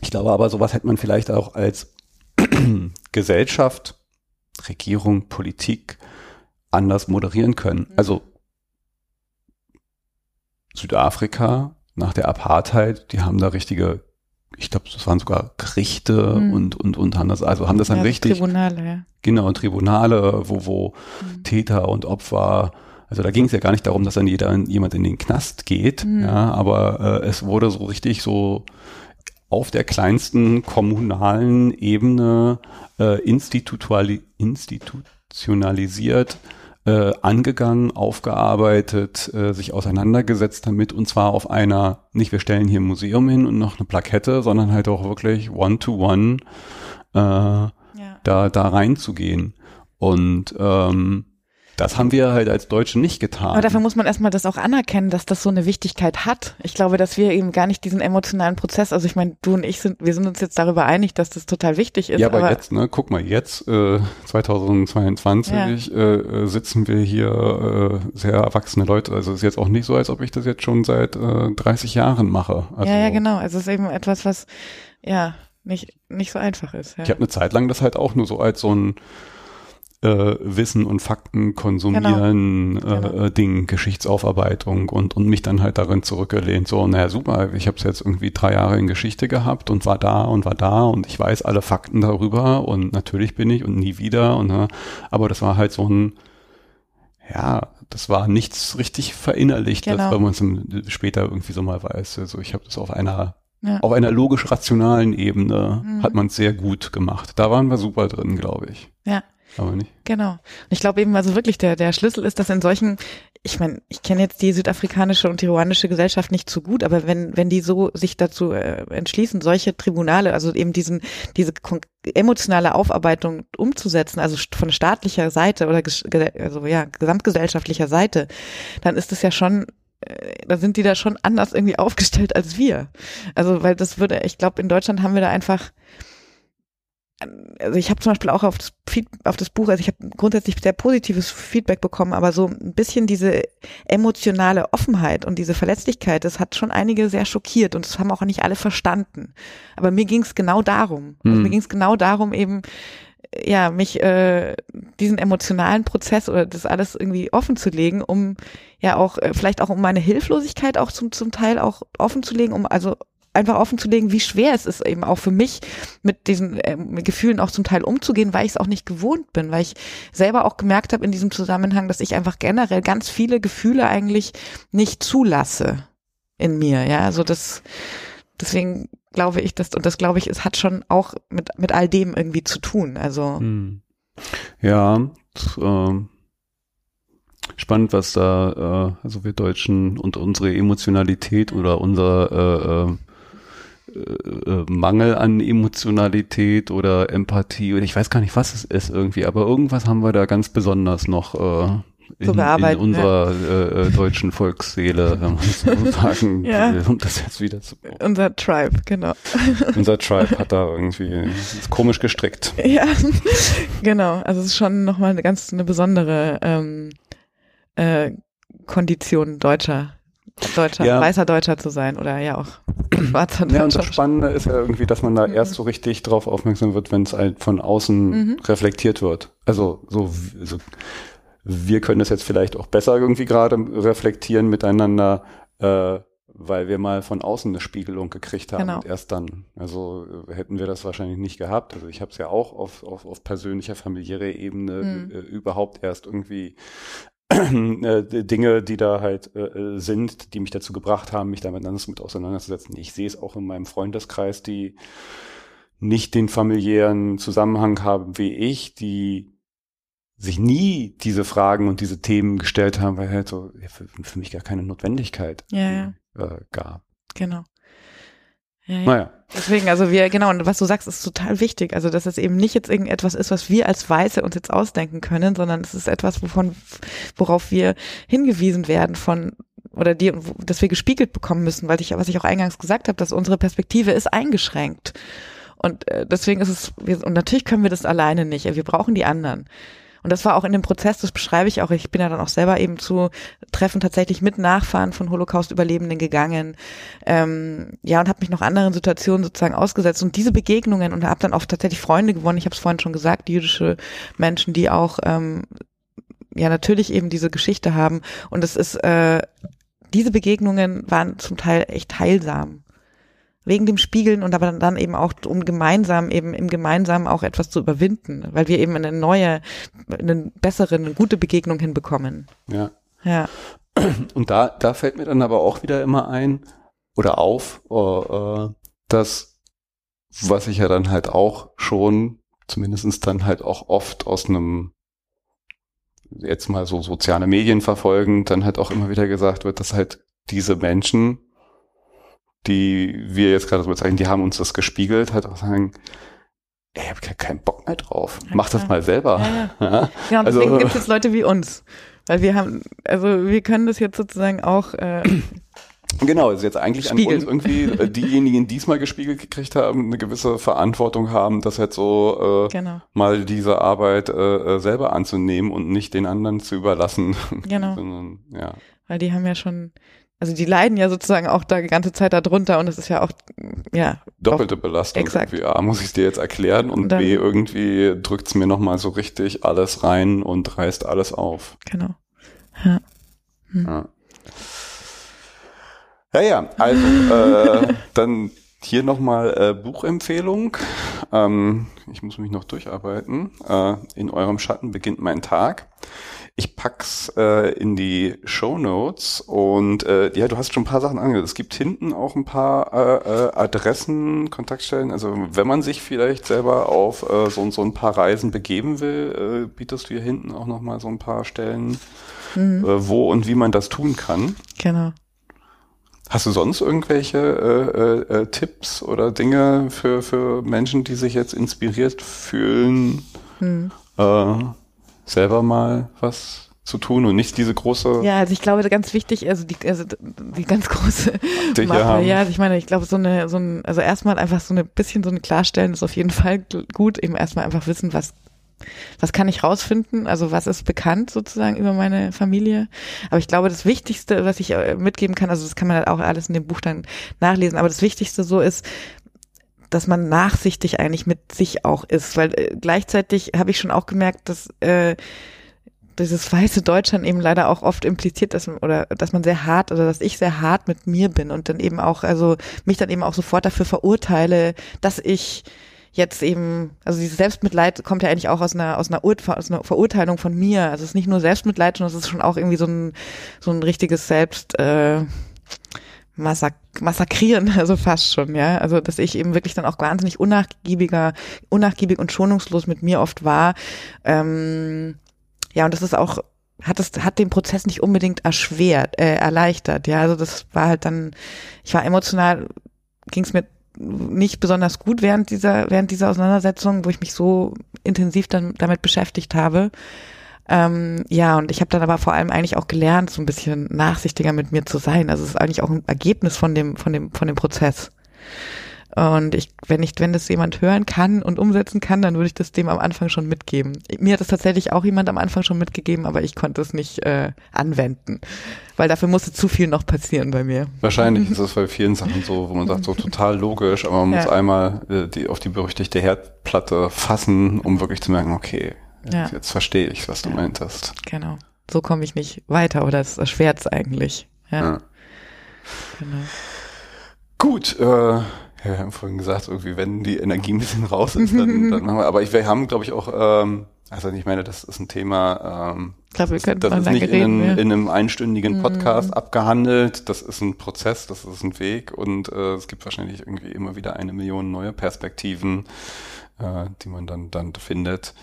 Ich glaube aber, sowas hätte man vielleicht auch als Gesellschaft, Regierung, Politik anders moderieren können. Mhm. Also Südafrika nach der Apartheid, die haben da richtige ich glaube, das waren sogar Gerichte mhm. und, und, und haben das, also haben das dann ja, richtig. Tribunale, ja. Genau, Tribunale, wo, wo mhm. Täter und Opfer, also da ging es ja gar nicht darum, dass dann jeder, jemand in den Knast geht, mhm. ja, aber äh, es wurde so richtig so auf der kleinsten kommunalen Ebene äh, institutionalisiert, äh, angegangen, aufgearbeitet, äh, sich auseinandergesetzt damit und zwar auf einer, nicht wir stellen hier ein Museum hin und noch eine Plakette, sondern halt auch wirklich one-to-one -one, äh, ja. da, da reinzugehen. Und ähm, das haben wir halt als Deutsche nicht getan. Aber dafür muss man erstmal das auch anerkennen, dass das so eine Wichtigkeit hat. Ich glaube, dass wir eben gar nicht diesen emotionalen Prozess, also ich meine, du und ich sind, wir sind uns jetzt darüber einig, dass das total wichtig ist. Ja, aber, aber jetzt, ne, guck mal, jetzt, äh, 2022, ja. äh, sitzen wir hier äh, sehr erwachsene Leute. Also es ist jetzt auch nicht so, als ob ich das jetzt schon seit äh, 30 Jahren mache. Also, ja, ja, genau. Also es ist eben etwas, was, ja, nicht, nicht so einfach ist. Ja. Ich habe eine Zeit lang das halt auch nur so als so ein äh, Wissen und Fakten konsumieren, genau. Äh, genau. Ding, Geschichtsaufarbeitung und, und mich dann halt darin zurückgelehnt, so, naja, super, ich habe es jetzt irgendwie drei Jahre in Geschichte gehabt und war da und war da und ich weiß alle Fakten darüber und natürlich bin ich und nie wieder und äh, aber das war halt so ein ja, das war nichts richtig verinnerlicht, genau. weil man es später irgendwie so mal weiß. Also ich habe das auf einer ja. auf einer logisch-rationalen Ebene mhm. hat man es sehr gut gemacht. Da waren wir super drin, glaube ich. Ja aber nicht. Genau. Und ich glaube eben, also wirklich der, der Schlüssel ist, dass in solchen, ich meine, ich kenne jetzt die südafrikanische und die ruandische Gesellschaft nicht so gut, aber wenn, wenn die so sich dazu äh, entschließen, solche Tribunale, also eben diesen, diese emotionale Aufarbeitung umzusetzen, also von staatlicher Seite oder also ja, gesamtgesellschaftlicher Seite, dann ist es ja schon äh, da sind die da schon anders irgendwie aufgestellt als wir. Also, weil das würde, ich glaube, in Deutschland haben wir da einfach, also ich habe zum Beispiel auch auf das, auf das Buch, also ich habe grundsätzlich sehr positives Feedback bekommen, aber so ein bisschen diese emotionale Offenheit und diese Verletzlichkeit, das hat schon einige sehr schockiert und das haben auch nicht alle verstanden. Aber mir ging es genau darum. Also mir hm. ging es genau darum, eben ja mich äh, diesen emotionalen Prozess oder das alles irgendwie offen zu legen, um ja auch äh, vielleicht auch um meine Hilflosigkeit auch zum zum Teil auch offen zu legen, um also einfach offen zu legen, wie schwer es ist eben auch für mich mit diesen äh, Gefühlen auch zum Teil umzugehen, weil ich es auch nicht gewohnt bin, weil ich selber auch gemerkt habe in diesem Zusammenhang, dass ich einfach generell ganz viele Gefühle eigentlich nicht zulasse in mir, ja, also das deswegen glaube ich, dass und das glaube ich, es hat schon auch mit mit all dem irgendwie zu tun, also hm. ja, das, äh spannend, was da, äh, also wir Deutschen und unsere Emotionalität oder unser äh, äh, äh, äh, Mangel an Emotionalität oder Empathie oder ich weiß gar nicht, was es ist irgendwie, aber irgendwas haben wir da ganz besonders noch äh, in, in unserer ja. äh, äh deutschen Volksseele, wenn man so sagen ja. will, um das jetzt wieder zu brauchen. Unser Tribe, genau. Unser Tribe hat da irgendwie komisch gestrickt. Ja, genau. Also es ist schon nochmal eine ganz eine besondere ähm, äh, Kondition Deutscher Deutscher, ja. weißer Deutscher zu sein oder ja auch schwarzer Deutscher. Ja, und das Spannende ist ja irgendwie, dass man da mhm. erst so richtig drauf aufmerksam wird, wenn es halt von außen mhm. reflektiert wird. Also so, so wir können das jetzt vielleicht auch besser irgendwie gerade reflektieren miteinander, äh, weil wir mal von außen eine Spiegelung gekriegt haben genau. und erst dann. Also äh, hätten wir das wahrscheinlich nicht gehabt. Also ich habe es ja auch auf, auf, auf persönlicher, familiärer Ebene mhm. äh, überhaupt erst irgendwie Dinge, die da halt äh, sind, die mich dazu gebracht haben, mich damit anders mit auseinanderzusetzen. Ich sehe es auch in meinem Freundeskreis, die nicht den familiären Zusammenhang haben wie ich, die sich nie diese Fragen und diese Themen gestellt haben, weil halt so für, für, mich gar keine Notwendigkeit ja, ja. Äh, gab. Genau. Ja, ja. Naja. Deswegen, also wir, genau, und was du sagst, ist total wichtig. Also, dass es eben nicht jetzt irgendetwas ist, was wir als Weiße uns jetzt ausdenken können, sondern es ist etwas, wovon, worauf wir hingewiesen werden von, oder die, dass wir gespiegelt bekommen müssen, weil ich, was ich auch eingangs gesagt habe, dass unsere Perspektive ist eingeschränkt. Und äh, deswegen ist es, und natürlich können wir das alleine nicht. Wir brauchen die anderen. Und das war auch in dem Prozess, das beschreibe ich auch, ich bin ja dann auch selber eben zu Treffen tatsächlich mit Nachfahren von Holocaust-Überlebenden gegangen, ähm, ja, und habe mich noch anderen Situationen sozusagen ausgesetzt. Und diese Begegnungen und habe dann auch tatsächlich Freunde gewonnen, ich habe es vorhin schon gesagt, jüdische Menschen, die auch ähm, ja natürlich eben diese Geschichte haben. Und es ist äh, diese Begegnungen waren zum Teil echt heilsam wegen dem Spiegeln und aber dann eben auch, um gemeinsam eben im Gemeinsamen auch etwas zu überwinden, weil wir eben eine neue, eine bessere, eine gute Begegnung hinbekommen. Ja. Ja. Und da, da fällt mir dann aber auch wieder immer ein oder auf, uh, dass, was ich ja dann halt auch schon, zumindestens dann halt auch oft aus einem jetzt mal so soziale Medien verfolgen, dann halt auch immer wieder gesagt wird, dass halt diese Menschen, die wir jetzt gerade so bezeichnen, die haben uns das gespiegelt, halt auch sagen, ey, ich habe keinen Bock mehr drauf. Ja, Mach das mal selber. Ja, ja. ja. Und deswegen also, gibt es Leute wie uns. Weil wir haben, also wir können das jetzt sozusagen auch äh, Genau, ist jetzt eigentlich Spiegel. an uns irgendwie äh, diejenigen, die diesmal gespiegelt gekriegt haben, eine gewisse Verantwortung haben, das halt so äh, genau. mal diese Arbeit äh, äh selber anzunehmen und nicht den anderen zu überlassen. Genau. Sondern, ja. Weil die haben ja schon, also die leiden ja sozusagen auch da die ganze Zeit darunter und es ist ja auch, ja. Doppelte Belastung. Exakt. Irgendwie, A, muss ich dir jetzt erklären und, und dann, B, irgendwie drückt's mir nochmal so richtig alles rein und reißt alles auf. Genau. Ja. Hm. ja. Ja, ja, also äh, dann hier nochmal äh, Buchempfehlung. Ähm, ich muss mich noch durcharbeiten. Äh, in eurem Schatten beginnt mein Tag. Ich pack's äh, in die Show Notes und äh, ja, du hast schon ein paar Sachen angehört. Es gibt hinten auch ein paar äh, äh, Adressen, Kontaktstellen. Also wenn man sich vielleicht selber auf äh, so, so ein paar Reisen begeben will, äh, bietest du hier hinten auch nochmal so ein paar Stellen, mhm. äh, wo und wie man das tun kann. Genau. Hast du sonst irgendwelche äh, äh, äh, Tipps oder Dinge für, für Menschen, die sich jetzt inspiriert fühlen? Hm. Äh, selber mal was zu tun und nicht diese große. Ja, also ich glaube, ganz wichtig, also die, also die ganz große Mappe, ja, also ich meine, ich glaube, so eine, so ein, also erstmal einfach so ein bisschen so eine Klarstellen ist auf jeden Fall gut, eben erstmal einfach wissen, was was kann ich rausfinden? Also was ist bekannt sozusagen über meine Familie? Aber ich glaube, das Wichtigste, was ich äh, mitgeben kann, also das kann man halt auch alles in dem Buch dann nachlesen, aber das Wichtigste so ist, dass man nachsichtig eigentlich mit sich auch ist, weil äh, gleichzeitig habe ich schon auch gemerkt, dass äh, dieses weiße Deutschland eben leider auch oft impliziert, dass man, oder dass man sehr hart oder dass ich sehr hart mit mir bin und dann eben auch, also mich dann eben auch sofort dafür verurteile, dass ich jetzt eben, also dieses Selbstmitleid kommt ja eigentlich auch aus einer, aus einer, Ur aus einer Verurteilung von mir. Also es ist nicht nur Selbstmitleid, sondern es ist schon auch irgendwie so ein, so ein richtiges Selbst, äh, Massak massakrieren, also fast schon, ja. Also, dass ich eben wirklich dann auch wahnsinnig unnachgiebiger, unnachgiebig und schonungslos mit mir oft war. Ähm, ja, und das ist auch, hat es, hat den Prozess nicht unbedingt erschwert, äh, erleichtert, ja. Also das war halt dann, ich war emotional, ging es mir nicht besonders gut während dieser, während dieser Auseinandersetzung, wo ich mich so intensiv dann damit beschäftigt habe. Ähm, ja, und ich habe dann aber vor allem eigentlich auch gelernt, so ein bisschen nachsichtiger mit mir zu sein. Also es ist eigentlich auch ein Ergebnis von dem, von dem, von dem Prozess. Und ich, wenn ich, wenn das jemand hören kann und umsetzen kann, dann würde ich das dem am Anfang schon mitgeben. Mir hat das tatsächlich auch jemand am Anfang schon mitgegeben, aber ich konnte es nicht äh, anwenden, weil dafür musste zu viel noch passieren bei mir. Wahrscheinlich ist es bei vielen Sachen so, wo man sagt, so total logisch, aber man ja. muss einmal äh, die, auf die berüchtigte Herdplatte fassen, um wirklich zu merken, okay, ja. Jetzt verstehe ich, was du ja. meintest. Genau. So komme ich nicht weiter oder es erschwert es eigentlich. Ja. ja. Genau. Gut, äh, ja, wir haben vorhin gesagt, irgendwie, wenn die Energie ein bisschen raus ist, dann, dann machen wir. Aber ich, wir haben, glaube ich, auch, ähm, also ich meine, das ist ein Thema, ähm, ich glaube, wir das, das ist nicht reden, in, ja. in, einem einstündigen Podcast mhm. abgehandelt. Das ist ein Prozess, das ist ein Weg und äh, es gibt wahrscheinlich irgendwie immer wieder eine Million neue Perspektiven, äh, die man dann, dann findet.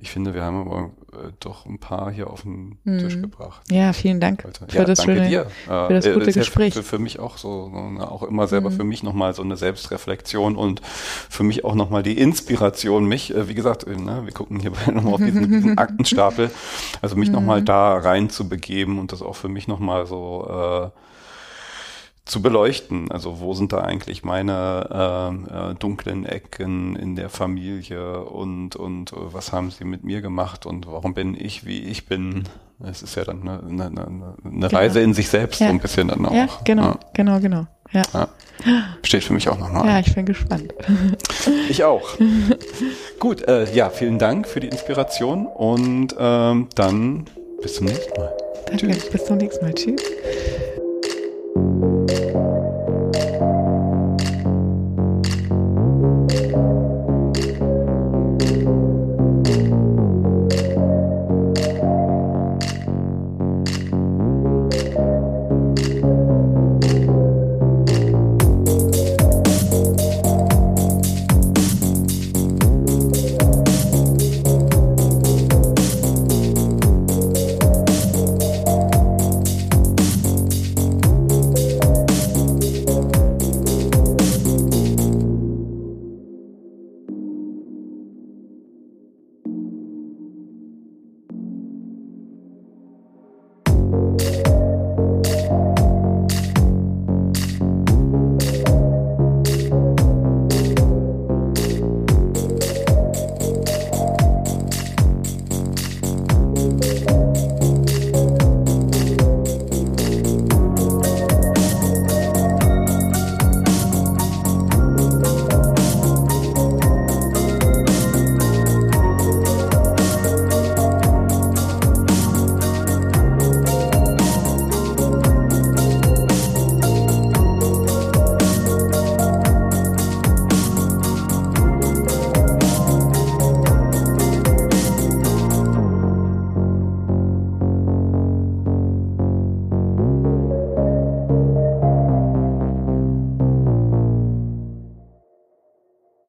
Ich finde, wir haben aber äh, doch ein paar hier auf den mhm. Tisch gebracht. Ja, vielen Dank für ja, das danke schöne, dir. Für das äh, gute das Gespräch. Für, für, mich auch so, so auch immer selber mhm. für mich nochmal so eine Selbstreflexion und für mich auch nochmal die Inspiration, mich, äh, wie gesagt, äh, ne, wir gucken hier nochmal auf diesen, diesen Aktenstapel, also mich mhm. nochmal da rein zu begeben und das auch für mich nochmal so äh, zu beleuchten. Also wo sind da eigentlich meine äh, äh, dunklen Ecken in der Familie und und äh, was haben sie mit mir gemacht und warum bin ich wie ich bin? Es ist ja dann eine, eine, eine genau. Reise in sich selbst ja. so ein bisschen dann auch. Ja, genau, ja. genau, genau. Ja. ja. Steht für mich auch nochmal. Ja, ich bin gespannt. Ich auch. Gut, äh, ja, vielen Dank für die Inspiration und ähm, dann bis zum nächsten Mal. Danke, Tschüss. bis zum nächsten Mal. Tschüss.